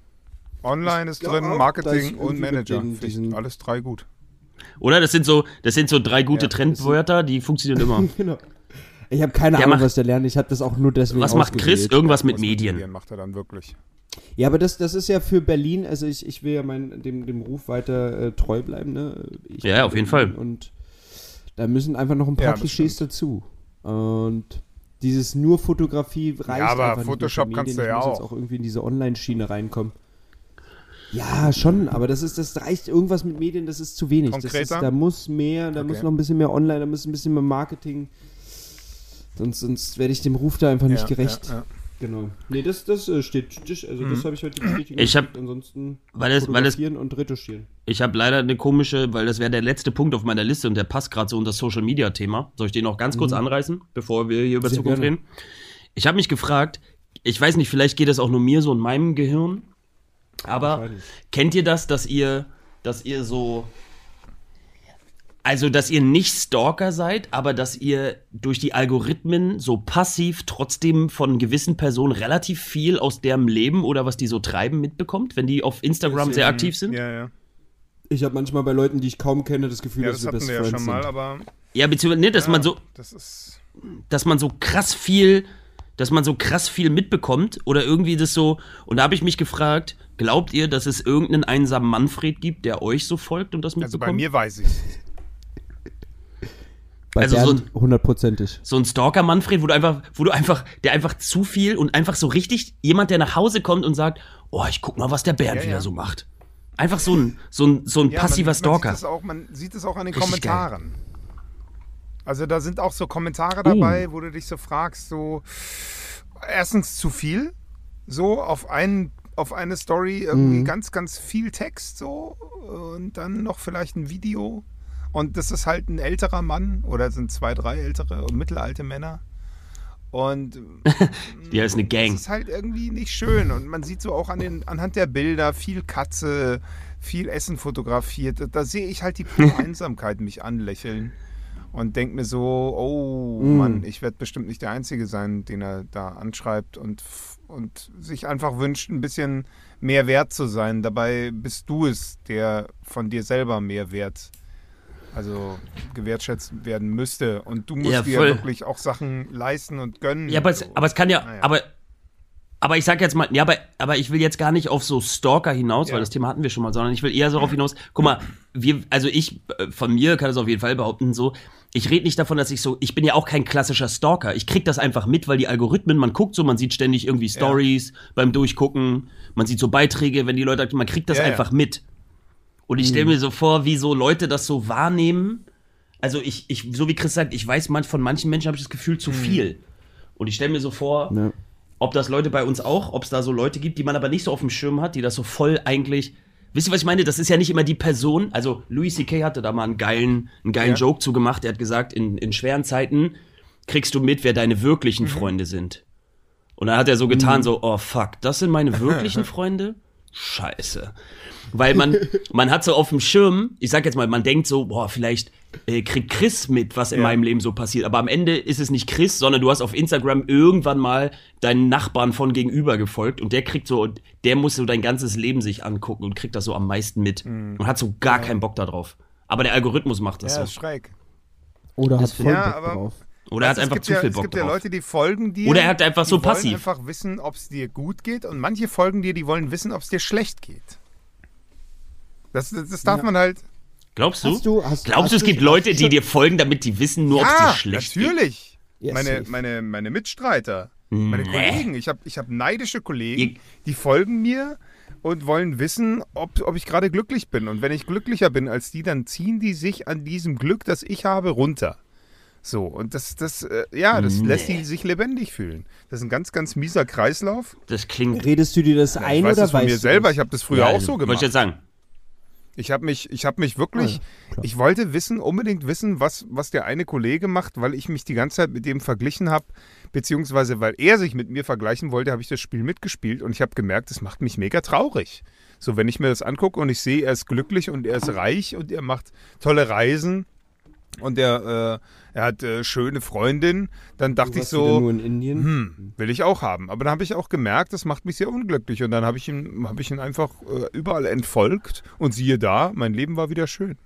Online ist glaub drin, Marketing ich und Manager. den- Finde ich diesen- alles drei gut. Oder? Das sind so, das sind so drei gute Ja, Trendwörter, die funktionieren immer. Genau. Ich habe keine Der Ahnung, macht- was der lernt. Ich habe das auch nur deswegen Was macht Chris? Irgendwas mit Was Medien. macht er dann wirklich. Ja, aber das, das ist ja für Berlin, also ich, ich will ja mein, dem, dem Ruf weiter äh, treu bleiben, ne? Ich Ja, auf jeden Fall. Und da müssen einfach noch ein paar Ja, Klischees dazu. Und dieses nur Fotografie reicht Ja, aber nicht Photoshop für kannst du ja auch. jetzt auch irgendwie in diese Online-Schiene reinkommen. Ja, schon, aber das ist, das reicht irgendwas mit Medien, das ist zu wenig. Das ist, Konkreter? da muss mehr, da Okay. muss noch ein bisschen mehr Online, da muss ein bisschen mehr Marketing. Sonst, sonst werde ich dem Ruf da einfach nicht Ja, gerecht. ja, ja. Genau. Nee, das, das äh, steht, das, also das Mhm. habe ich heute bestätigt. Ich hab- ansonsten Weil es, weil es, und retuschieren. ich habe leider eine komische, weil das wäre der letzte Punkt auf meiner Liste und der passt gerade so unter das Social Media Thema. Soll ich den noch ganz kurz anreißen, bevor wir hier über Mhm. Sehr Zukunft gerne. reden? Ich habe mich gefragt, ich weiß nicht, vielleicht geht es auch nur mir so in meinem Gehirn, aber kennt ihr das, dass ihr, dass ihr so, also dass ihr nicht Stalker seid, aber dass ihr durch die Algorithmen so passiv trotzdem von gewissen Personen relativ viel aus deren Leben oder was die so treiben mitbekommt, wenn die auf Instagram sehr aktiv sind? Ja, ja. Ich habe manchmal bei Leuten, die ich kaum kenne, das Gefühl, Ja, dass das wir hatten Best wir ja Friends schon mal, sind. aber Ja, beziehungsweise, ne, dass ja, man so, das ist dass man so krass viel, dass man so krass viel mitbekommt oder irgendwie das so. Und da habe ich mich gefragt, glaubt ihr, dass es irgendeinen einsamen Manfred gibt, der euch so folgt und das also mitbekommt? bei mir weiß ich. Bei also so Bernd hundertprozentig. so ein Stalker Manfred, wo du einfach, wo du einfach, der einfach zu viel und einfach so richtig jemand, der nach Hause kommt und sagt, oh, ich guck mal, was der Bernd Ja, wieder ja. so macht. Einfach so ein, so ein, so ein Ja, passiver man, Stalker. Man sieht, es auch, man sieht es auch an den Richtig Kommentaren. Also da sind auch so Kommentare Oh. dabei, wo du dich so fragst, so erstens zu viel, so auf einen auf eine Story irgendwie Mhm. ganz, ganz viel Text so und dann noch vielleicht ein Video. Und das ist halt ein älterer Mann oder sind zwei, drei ältere und mittelalte Männer. Und Die ist eine Gang. es ist halt irgendwie nicht schön und man sieht so auch an den, anhand der Bilder viel Katze, viel Essen fotografiert. Da sehe ich halt die pure Einsamkeit mich anlächeln und denke mir so, oh Mm. Mann, ich werde bestimmt nicht der Einzige sein, den er da anschreibt und, und sich einfach wünscht, ein bisschen mehr wert zu sein. Dabei bist du es, der von dir selber mehr wert also gewertschätzt werden müsste. Und du musst Ja, dir wirklich auch Sachen leisten und gönnen. Ja, aber es, so. aber es kann ja, Naja. aber, aber ich sag jetzt mal, ja, aber, aber ich will jetzt gar nicht auf so Stalker hinaus, Ja. weil das Thema hatten wir schon mal, sondern ich will eher so darauf hinaus, guck mal, wir, also ich, äh, von mir kann es auf jeden Fall behaupten, so, ich rede nicht davon, dass ich so, ich bin ja auch kein klassischer Stalker. Ich krieg das einfach mit, weil die Algorithmen, man guckt so, man sieht ständig irgendwie Stories beim Durchgucken, man sieht so Beiträge, wenn die Leute, man kriegt das Ja, ja. einfach mit. Und ich stelle mir so vor, wie so Leute das so wahrnehmen. Also ich, ich, so wie Chris sagt, ich weiß, man, von manchen Menschen habe ich das Gefühl zu viel. Und ich stelle mir so vor, Ja. ob das Leute bei uns auch, ob es da so Leute gibt, die man aber nicht so auf dem Schirm hat, die das so voll eigentlich. Wisst ihr, was ich meine? Das ist ja nicht immer die Person. Also Louis C.K. hatte da mal einen geilen, einen geilen Ja. Joke zugemacht. Er hat gesagt, in, in schweren Zeiten kriegst du mit, wer deine wirklichen Freunde sind. Und dann hat er so getan, so, oh fuck, das sind meine wirklichen Freunde? Scheiße. Weil man, man hat so auf dem Schirm, ich sag jetzt mal, man denkt so, boah, vielleicht äh, kriegt Chris mit, was in Ja. meinem Leben so passiert. Aber am Ende ist es nicht Chris, sondern du hast auf Instagram irgendwann mal deinen Nachbarn von gegenüber gefolgt und der kriegt so, der muss so dein ganzes Leben sich angucken und kriegt das so am meisten mit. Und hat so gar keinen Bock darauf. Aber der Algorithmus macht das Ja, so. ist schräg. Oder Das hat voll Bock Ja, aber- drauf. Oder er hat es einfach zu ja, viel Es Bock gibt ja drauf. Leute, die folgen dir. Oder er hat einfach die so wollen passiv. einfach wissen, ob es dir gut geht. Und manche folgen dir, die wollen wissen, ob es dir schlecht geht. Das, das, das darf Ja. man halt. Glaubst du? Hast du- hast- Glaubst du, hast es gibt du- Leute, die du- dir folgen, damit die wissen, nur ob es ja, dir schlecht geht? natürlich. Ja, meine, meine, meine Mitstreiter, meine Nee. Kollegen. Ich habe ich hab neidische Kollegen, die folgen mir und wollen wissen, ob, ob ich gerade glücklich bin. Und wenn ich glücklicher bin als die, dann ziehen die sich an diesem Glück, das ich habe, runter. So, und das, das, äh, ja, das Nee. lässt die sich lebendig fühlen. Das ist ein ganz, ganz mieser Kreislauf. Das klingt. Redest du dir das ich ein weiß oder das von weißt mir du selber, ich habe das früher Ja, auch so Wollte ich gemacht. jetzt sagen. Ich habe mich, ich habe mich wirklich, Ah, ja, ich wollte wissen, unbedingt wissen, was, was der eine Kollege macht, weil ich mich die ganze Zeit mit dem verglichen habe, beziehungsweise weil er sich mit mir vergleichen wollte, habe ich das Spiel mitgespielt und ich habe gemerkt, das macht mich mega traurig. So, wenn ich mir das angucke und ich sehe, er ist glücklich und er ist reich und er macht tolle Reisen und er, äh, er hat äh, schöne Freundin, dann dachte ich so, nur in Indien. hm, will ich auch haben. Aber dann habe ich auch gemerkt, das macht mich sehr unglücklich. Und dann habe ich ihn, habe ich ihn einfach äh, überall entfolgt. Und siehe da, mein Leben war wieder schön.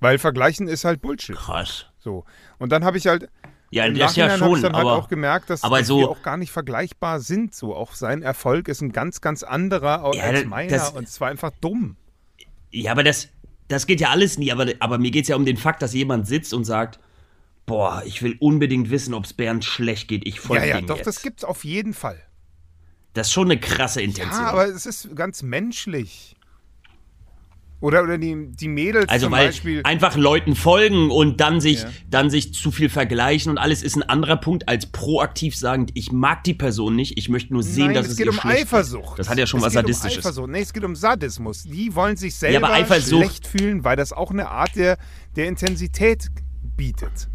Weil Vergleichen ist halt Bullshit. Krass. So. Und dann habe ich halt. Ja, das ja Nachhinein habe schon, ich dann aber. halt auch gemerkt, dass, aber dass so- wir auch gar nicht vergleichbar sind. So. Auch sein Erfolg ist ein ganz, ganz anderer Ja, als meiner. das- und es war einfach dumm. Ja, aber das, das geht ja alles nie. Aber, aber mir geht es ja um den Fakt, dass jemand sitzt und sagt: Boah, ich will unbedingt wissen, ob es Bernd schlecht geht. Ich Ja, folge ja, dem doch, jetzt. das gibt's auf jeden Fall. Das ist schon eine krasse Intention. Ja, aber es ist ganz menschlich. Oder, oder die, die Mädels also zum weil Beispiel. einfach Leuten folgen und dann sich, Ja. dann sich zu viel vergleichen und alles ist ein anderer Punkt als proaktiv sagen, ich mag die Person nicht, ich möchte nur sehen, Nein, dass es es geht ihr um schlecht Eifersucht. Geht. Das hat ja schon es was geht Sadistisches. Um Eifersucht. Nee, es geht um Sadismus. Die wollen sich selber Eifersucht- schlecht fühlen, weil das auch eine Art der, der Intensität bietet.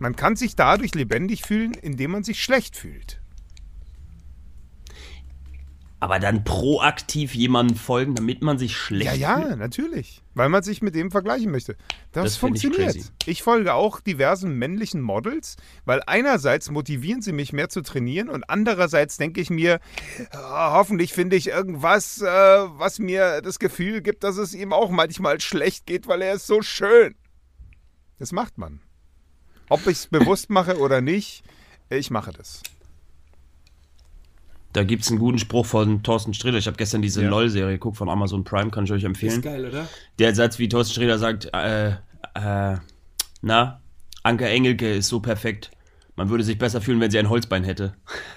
Man kann sich dadurch lebendig fühlen, indem man sich schlecht fühlt. Aber dann proaktiv jemandem folgen, damit man sich schlecht Ja, ja, natürlich. Weil man sich mit dem vergleichen möchte. Das, Das ich funktioniert. crazy. Ich, folge auch diversen männlichen Models, weil einerseits motivieren sie mich mehr zu trainieren und andererseits denke ich mir, ah, hoffentlich finde ich irgendwas, äh, was mir das Gefühl gibt, dass es ihm auch manchmal schlecht geht, weil er ist so schön. Das macht man. Ob ich es bewusst mache oder nicht, ich mache das. Da gibt es einen guten Spruch von Thorsten Sträter. Ich habe gestern diese Ja. LOL-Serie geguckt von Amazon Prime, kann ich euch empfehlen. geil, oder? Der Satz, wie Thorsten Sträter sagt, äh, äh, na, Anke Engelke ist so perfekt. Man würde sich besser fühlen, wenn sie ein Holzbein hätte.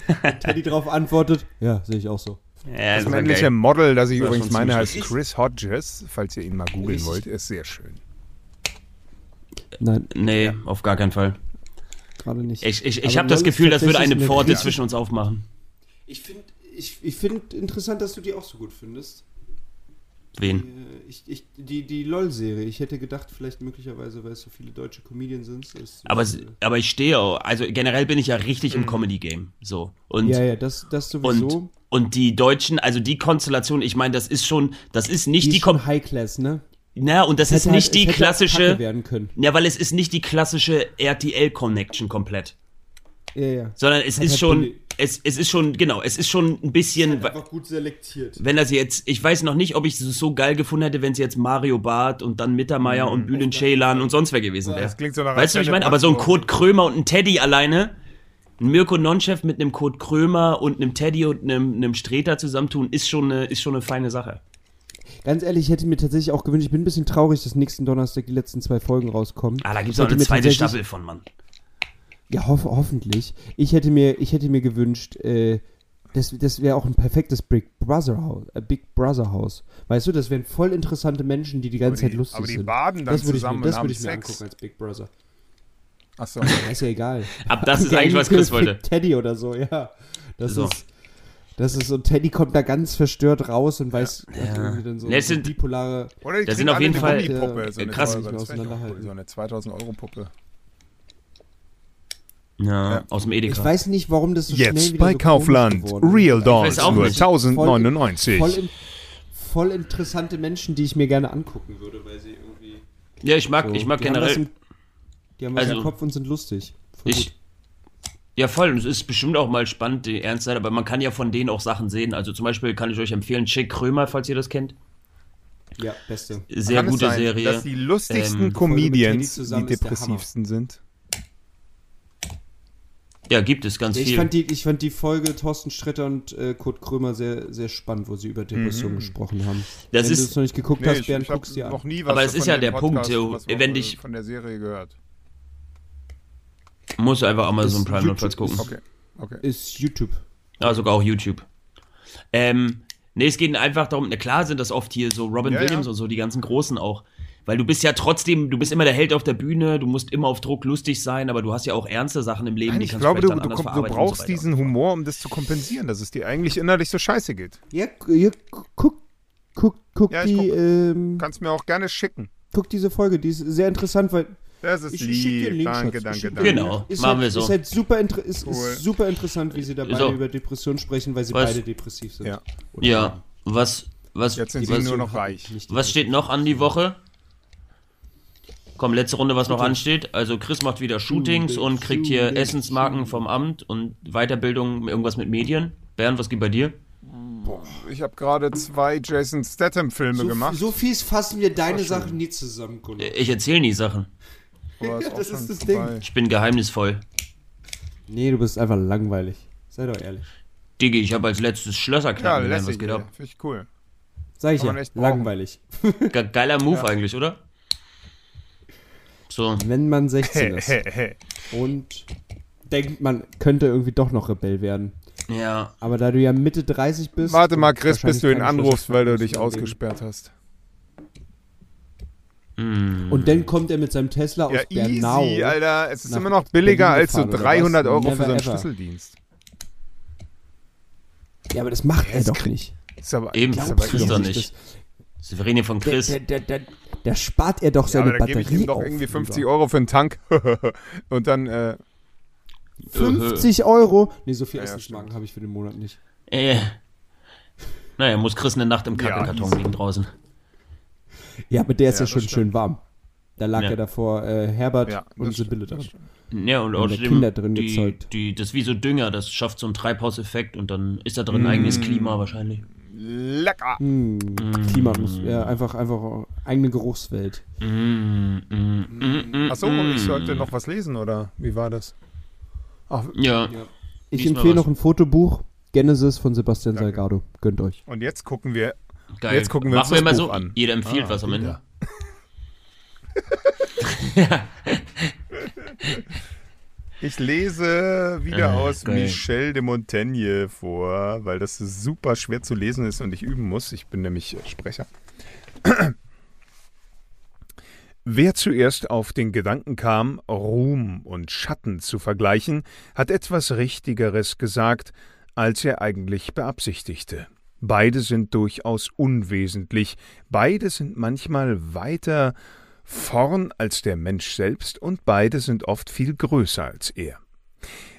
Teddy drauf antwortet, ja, sehe ich auch so. Ja, Das ist männliche. Model, das ich Das ist übrigens meine, heißt. Chris Hodges, falls ihr ihn mal googeln Richtig. wollt, ist sehr schön. Nein, Nee, auf gar keinen Fall. gerade nicht. Ich, ich, ich habe das LOL ist Gefühl, das würde eine Pforte zwischen uns aufmachen. Ich finde ich, ich find interessant, dass du die auch so gut findest. Wen? Äh, Ich, ich, die die LOL-Serie. Ich hätte gedacht, vielleicht möglicherweise, weil es so viele deutsche Comedians sind. Ist, Aber, ist, s- aber ich stehe auch, also generell bin ich ja richtig im Comedy-Game. So. Und, ja, ja, das, das sowieso. und, und die Deutschen, also die Konstellation, ich meine, das ist schon, das ist nicht die die, ist schon High Class, ne? Na, und das Es ist hätte nicht halt- die Kacke klassische, werden können. ja, weil es ist nicht die klassische RTL-Connection komplett. Ja, ja. Sondern es Hat ist halt schon, Bulli- es, es ist schon, genau, es ist schon ein bisschen, Einfach gut selektiert. wenn das jetzt, ich weiß noch nicht, ob ich es so geil gefunden hätte, wenn es jetzt Mario Barth und dann Mittermeier und Bülent Ceylan und sonst wer gewesen wäre. Das klingt so nach Weißt du, was ich meine? Aber so ein. Kurt Krömer und ein Teddy alleine, ein Mirko Nonchef mit einem Kurt Krömer und einem Teddy und einem, einem Streter zusammentun, ist schon, eine, ist schon eine feine Sache. Ganz ehrlich, ich hätte mir tatsächlich auch gewünscht, ich bin ein bisschen traurig, dass nächsten Donnerstag die letzten zwei Folgen rauskommen. Ah, da gibt es Ich noch eine zweite Staffel von, Mann. Ja, hoff, hoffentlich. Ich hätte mir, ich hätte mir gewünscht, äh, das, das wäre auch ein perfektes Big Brother Haus, äh, Big Brother Haus. Weißt du, das wären voll interessante Menschen, die die ganze die- Zeit lustig aber die sind. baden dann das würde ich, zusammen mir- das und würde haben ich mir Sex. angucken als Big Brother. Achso. Ja, ist ja egal. Ab das ist eigentlich, was Chris wollte. Teddy oder so, ja. Das So. ist. Das ist so, Teddy kommt da ganz verstört raus und weiß, hat Ja. irgendwie dann so, sind- bipolare. Oder die Da sind auf jeden Fall- Gummipuppe, so äh, eine krass. das So eine 2000 Euro Puppe. Ja, Ja. aus dem Ich Edeka. weiß nicht, warum das so schnell Jetzt wieder bei so Kaufland. Real Dolls nur nicht. 1099. Voll, in, voll interessante Menschen, die ich mir gerne angucken würde, weil sie irgendwie. Ja, ich mag, So, ich mag die Haben generell. im, die haben was Also, im Kopf und sind lustig. Voll Ich, gut. ja, voll. Und es ist bestimmt auch mal spannend, die ernst sein, aber man kann ja von denen auch Sachen sehen. Also zum Beispiel kann ich euch empfehlen, Chick Krömer, falls ihr das kennt. Ja, beste. Sehr Kann gute sein, Serie. Dass die lustigsten Ähm, Comedians die depressivsten sind. Ja, gibt es ganz Ich viel. fand, die, ich fand die Folge Thorsten Sträter und äh, Kurt Krömer sehr, sehr spannend, wo sie über Depressionen gesprochen haben. Das Wenn ist- du es noch nicht geguckt Nee, hast, ich, Bernd, ich guckst dir noch an. nie was Aber es ist ja der Punkt, Podcast, was wenn auch, dich- äh, von der Serie gehört. Muss einfach Amazon Prime notfalls gucken. Okay, okay. Ist YouTube. Ja, sogar auch YouTube. Ähm, nee, es geht einfach darum, na klar sind das oft hier so Robin Ja, Williams ja. und so, die ganzen Großen auch. Weil du bist ja trotzdem, du bist immer der Held auf der Bühne, du musst immer auf Druck lustig sein, aber du hast ja auch ernste Sachen im Leben, Nein, die ich kannst glaube, du du, komm- du verarbeiten und so brauchst weiter. diesen Humor, um das zu kompensieren, dass es dir eigentlich innerlich so scheiße geht. Ja, ja guck, guck, guck, Ja, die, guck. ähm, Kannst mir auch gerne schicken. guck diese Folge, die ist sehr interessant, weil Das ist Ich- ich schick dir einen lieb. Link, Danke, Schatz. Danke, danke. Genau, ist machen halt, wir so. Ist halt super, inter ist, Cool. ist super interessant, wie sie da beide So. über Depressionen sprechen, weil sie Was- beide depressiv sind. Ja. Oder Ja, was, was, Jetzt sind sie was, nur noch reich. was steht noch an die Woche? Komm, letzte Runde, was noch Shooting. ansteht. Also Chris macht wieder Shootings Shooting, und kriegt hier Essensmarken vom Amt und Weiterbildung, irgendwas mit Medien. Bernd, was geht bei dir? Ich habe gerade zwei Jason Statham-Filme So, gemacht. so fies fassen wir deine Sachen nie zusammen, Gunnar. Ich erzähle nie Sachen. Ja, auch das ist das vorbei. Ich bin geheimnisvoll. Nee, du bist einfach langweilig. Sei doch ehrlich. Digi, ich habe als letztes Ja, Schlösserknacken gelernt, was lässig, geht ey. ab. Finde ich cool. Sag ich ja, langweilig. Ge geiler Move eigentlich, oder? So, Wenn man 16 ist und denkt, man könnte irgendwie doch noch Rebell werden. ja. Aber da du ja Mitte 30 bist. Warte mal, Chris, bis du ihn anrufst, weil du dich ausgesperrt hast. Mm. Und dann kommt er mit seinem Tesla aus Ja, Bernau. easy, Alter. Es ist immer noch billiger als so gefahren, oder 300 was? Euro für Never so einen ever. Schlüsseldienst. Ja, aber das macht er Jetzt doch nicht. Ist aber, Eben, ist das aber ist doch das- nicht. Wir hier von Chris. der, der, der, der spart er doch Ja, seine gebe Batterie ich ihm doch auf, irgendwie 50 lieber. Euro für einen Tank. Und dann, äh, 50 Euro? Nee, so viel Ja, ja, Essensmarken habe ich für den Monat nicht. Äh. Naja, muss Chris eine Nacht im Ja, Kackelkarton easy. liegen draußen. Ja, aber der ist ja, Ja, schon stimmt. schön warm. Da lag Ja. ja, davor äh, Herbert ja. und das Sibylle drin. Ja, und da außerdem, Kinder drin die, gezeugt. die, das ist wie so Dünger, das schafft so einen Treibhauseffekt und dann ist da drin Mm. ein eigenes Klima wahrscheinlich. Lecker. Hm, Klima muss, ja, einfach, einfach eigene Geruchswelt. Mm, mm, mm, mm, Achso, mm. ich sollte noch was lesen, oder? Wie war das? Ach, Ja, Ich Lies mal empfehle noch ein Fotobuch, Genesis von Sebastian Danke. Salgado. Gönnt euch. und jetzt gucken wir. geil. Jetzt gucken wir uns Machen wir das mal Buch so, an. jeder empfiehlt Ah, was am Ende. Bilder. Ich lese wieder Ah, aus geil. Michel de Montaigne vor, weil das super schwer zu lesen ist und ich üben muss. Ich bin nämlich äh, Sprecher. Wer zuerst auf den Gedanken kam, Ruhm und Schatten zu vergleichen, hat etwas Richtigeres gesagt, als er eigentlich beabsichtigte. Beide sind durchaus unwesentlich, beide sind manchmal weiter vorn als der Mensch selbst und beide sind oft viel größer als er.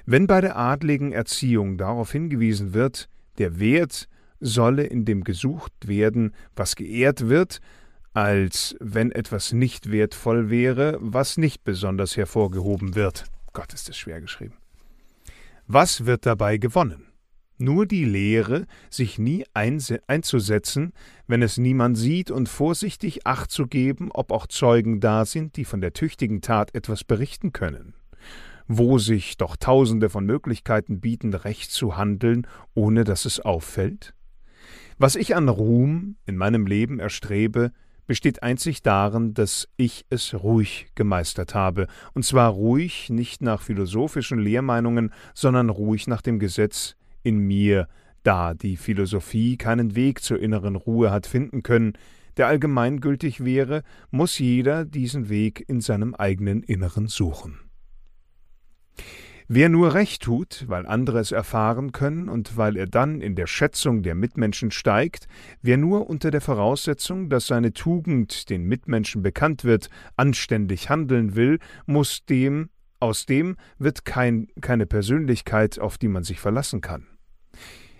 Wenn bei der adligen Erziehung darauf hingewiesen wird, der Wert solle in dem gesucht werden, was geehrt wird, als wenn etwas nicht wertvoll wäre, was nicht besonders hervorgehoben wird. Gott, ist das schwer geschrieben. Was wird dabei gewonnen? Nur die Lehre, sich nie einzusetzen, wenn es niemand sieht, und vorsichtig Acht zu geben, ob auch Zeugen da sind, die von der tüchtigen Tat etwas berichten können. Wo sich doch tausende von Möglichkeiten bieten, recht zu handeln, ohne dass es auffällt? Was ich an Ruhm in meinem Leben erstrebe, besteht einzig darin, dass ich es ruhig gemeistert habe, und zwar ruhig nicht nach philosophischen Lehrmeinungen, sondern ruhig nach dem Gesetz in mir, da die Philosophie keinen Weg zur inneren Ruhe hat finden können, der allgemeingültig wäre, muss jeder diesen Weg in seinem eigenen Inneren suchen. Wer nur recht tut, weil andere es erfahren können und weil er dann in der Schätzung der Mitmenschen steigt, wer nur unter der Voraussetzung, dass seine Tugend den Mitmenschen bekannt wird, anständig handeln will, muss dem, aus dem wird kein, keine Persönlichkeit, auf die man sich verlassen kann.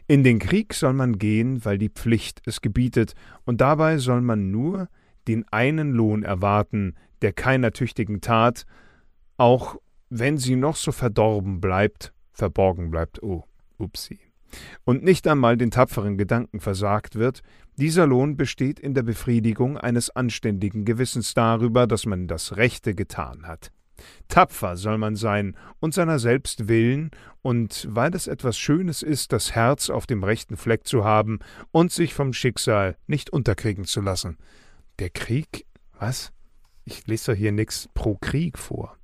In den Krieg soll man gehen, weil die Pflicht es gebietet, und dabei soll man nur den einen Lohn erwarten, der keiner tüchtigen Tat, auch wenn sie noch so verdorben bleibt, verborgen bleibt, oh, upsi. und nicht einmal den tapferen Gedanken versagt wird, dieser Lohn besteht in der Befriedigung eines anständigen Gewissens darüber, dass man das Rechte getan hat. Tapfer soll man sein und seiner selbst willen, und weil es etwas Schönes ist, das Herz auf dem rechten Fleck zu haben und sich vom Schicksal nicht unterkriegen zu lassen. Der Krieg? Was? Ich lese doch hier nix pro Krieg vor.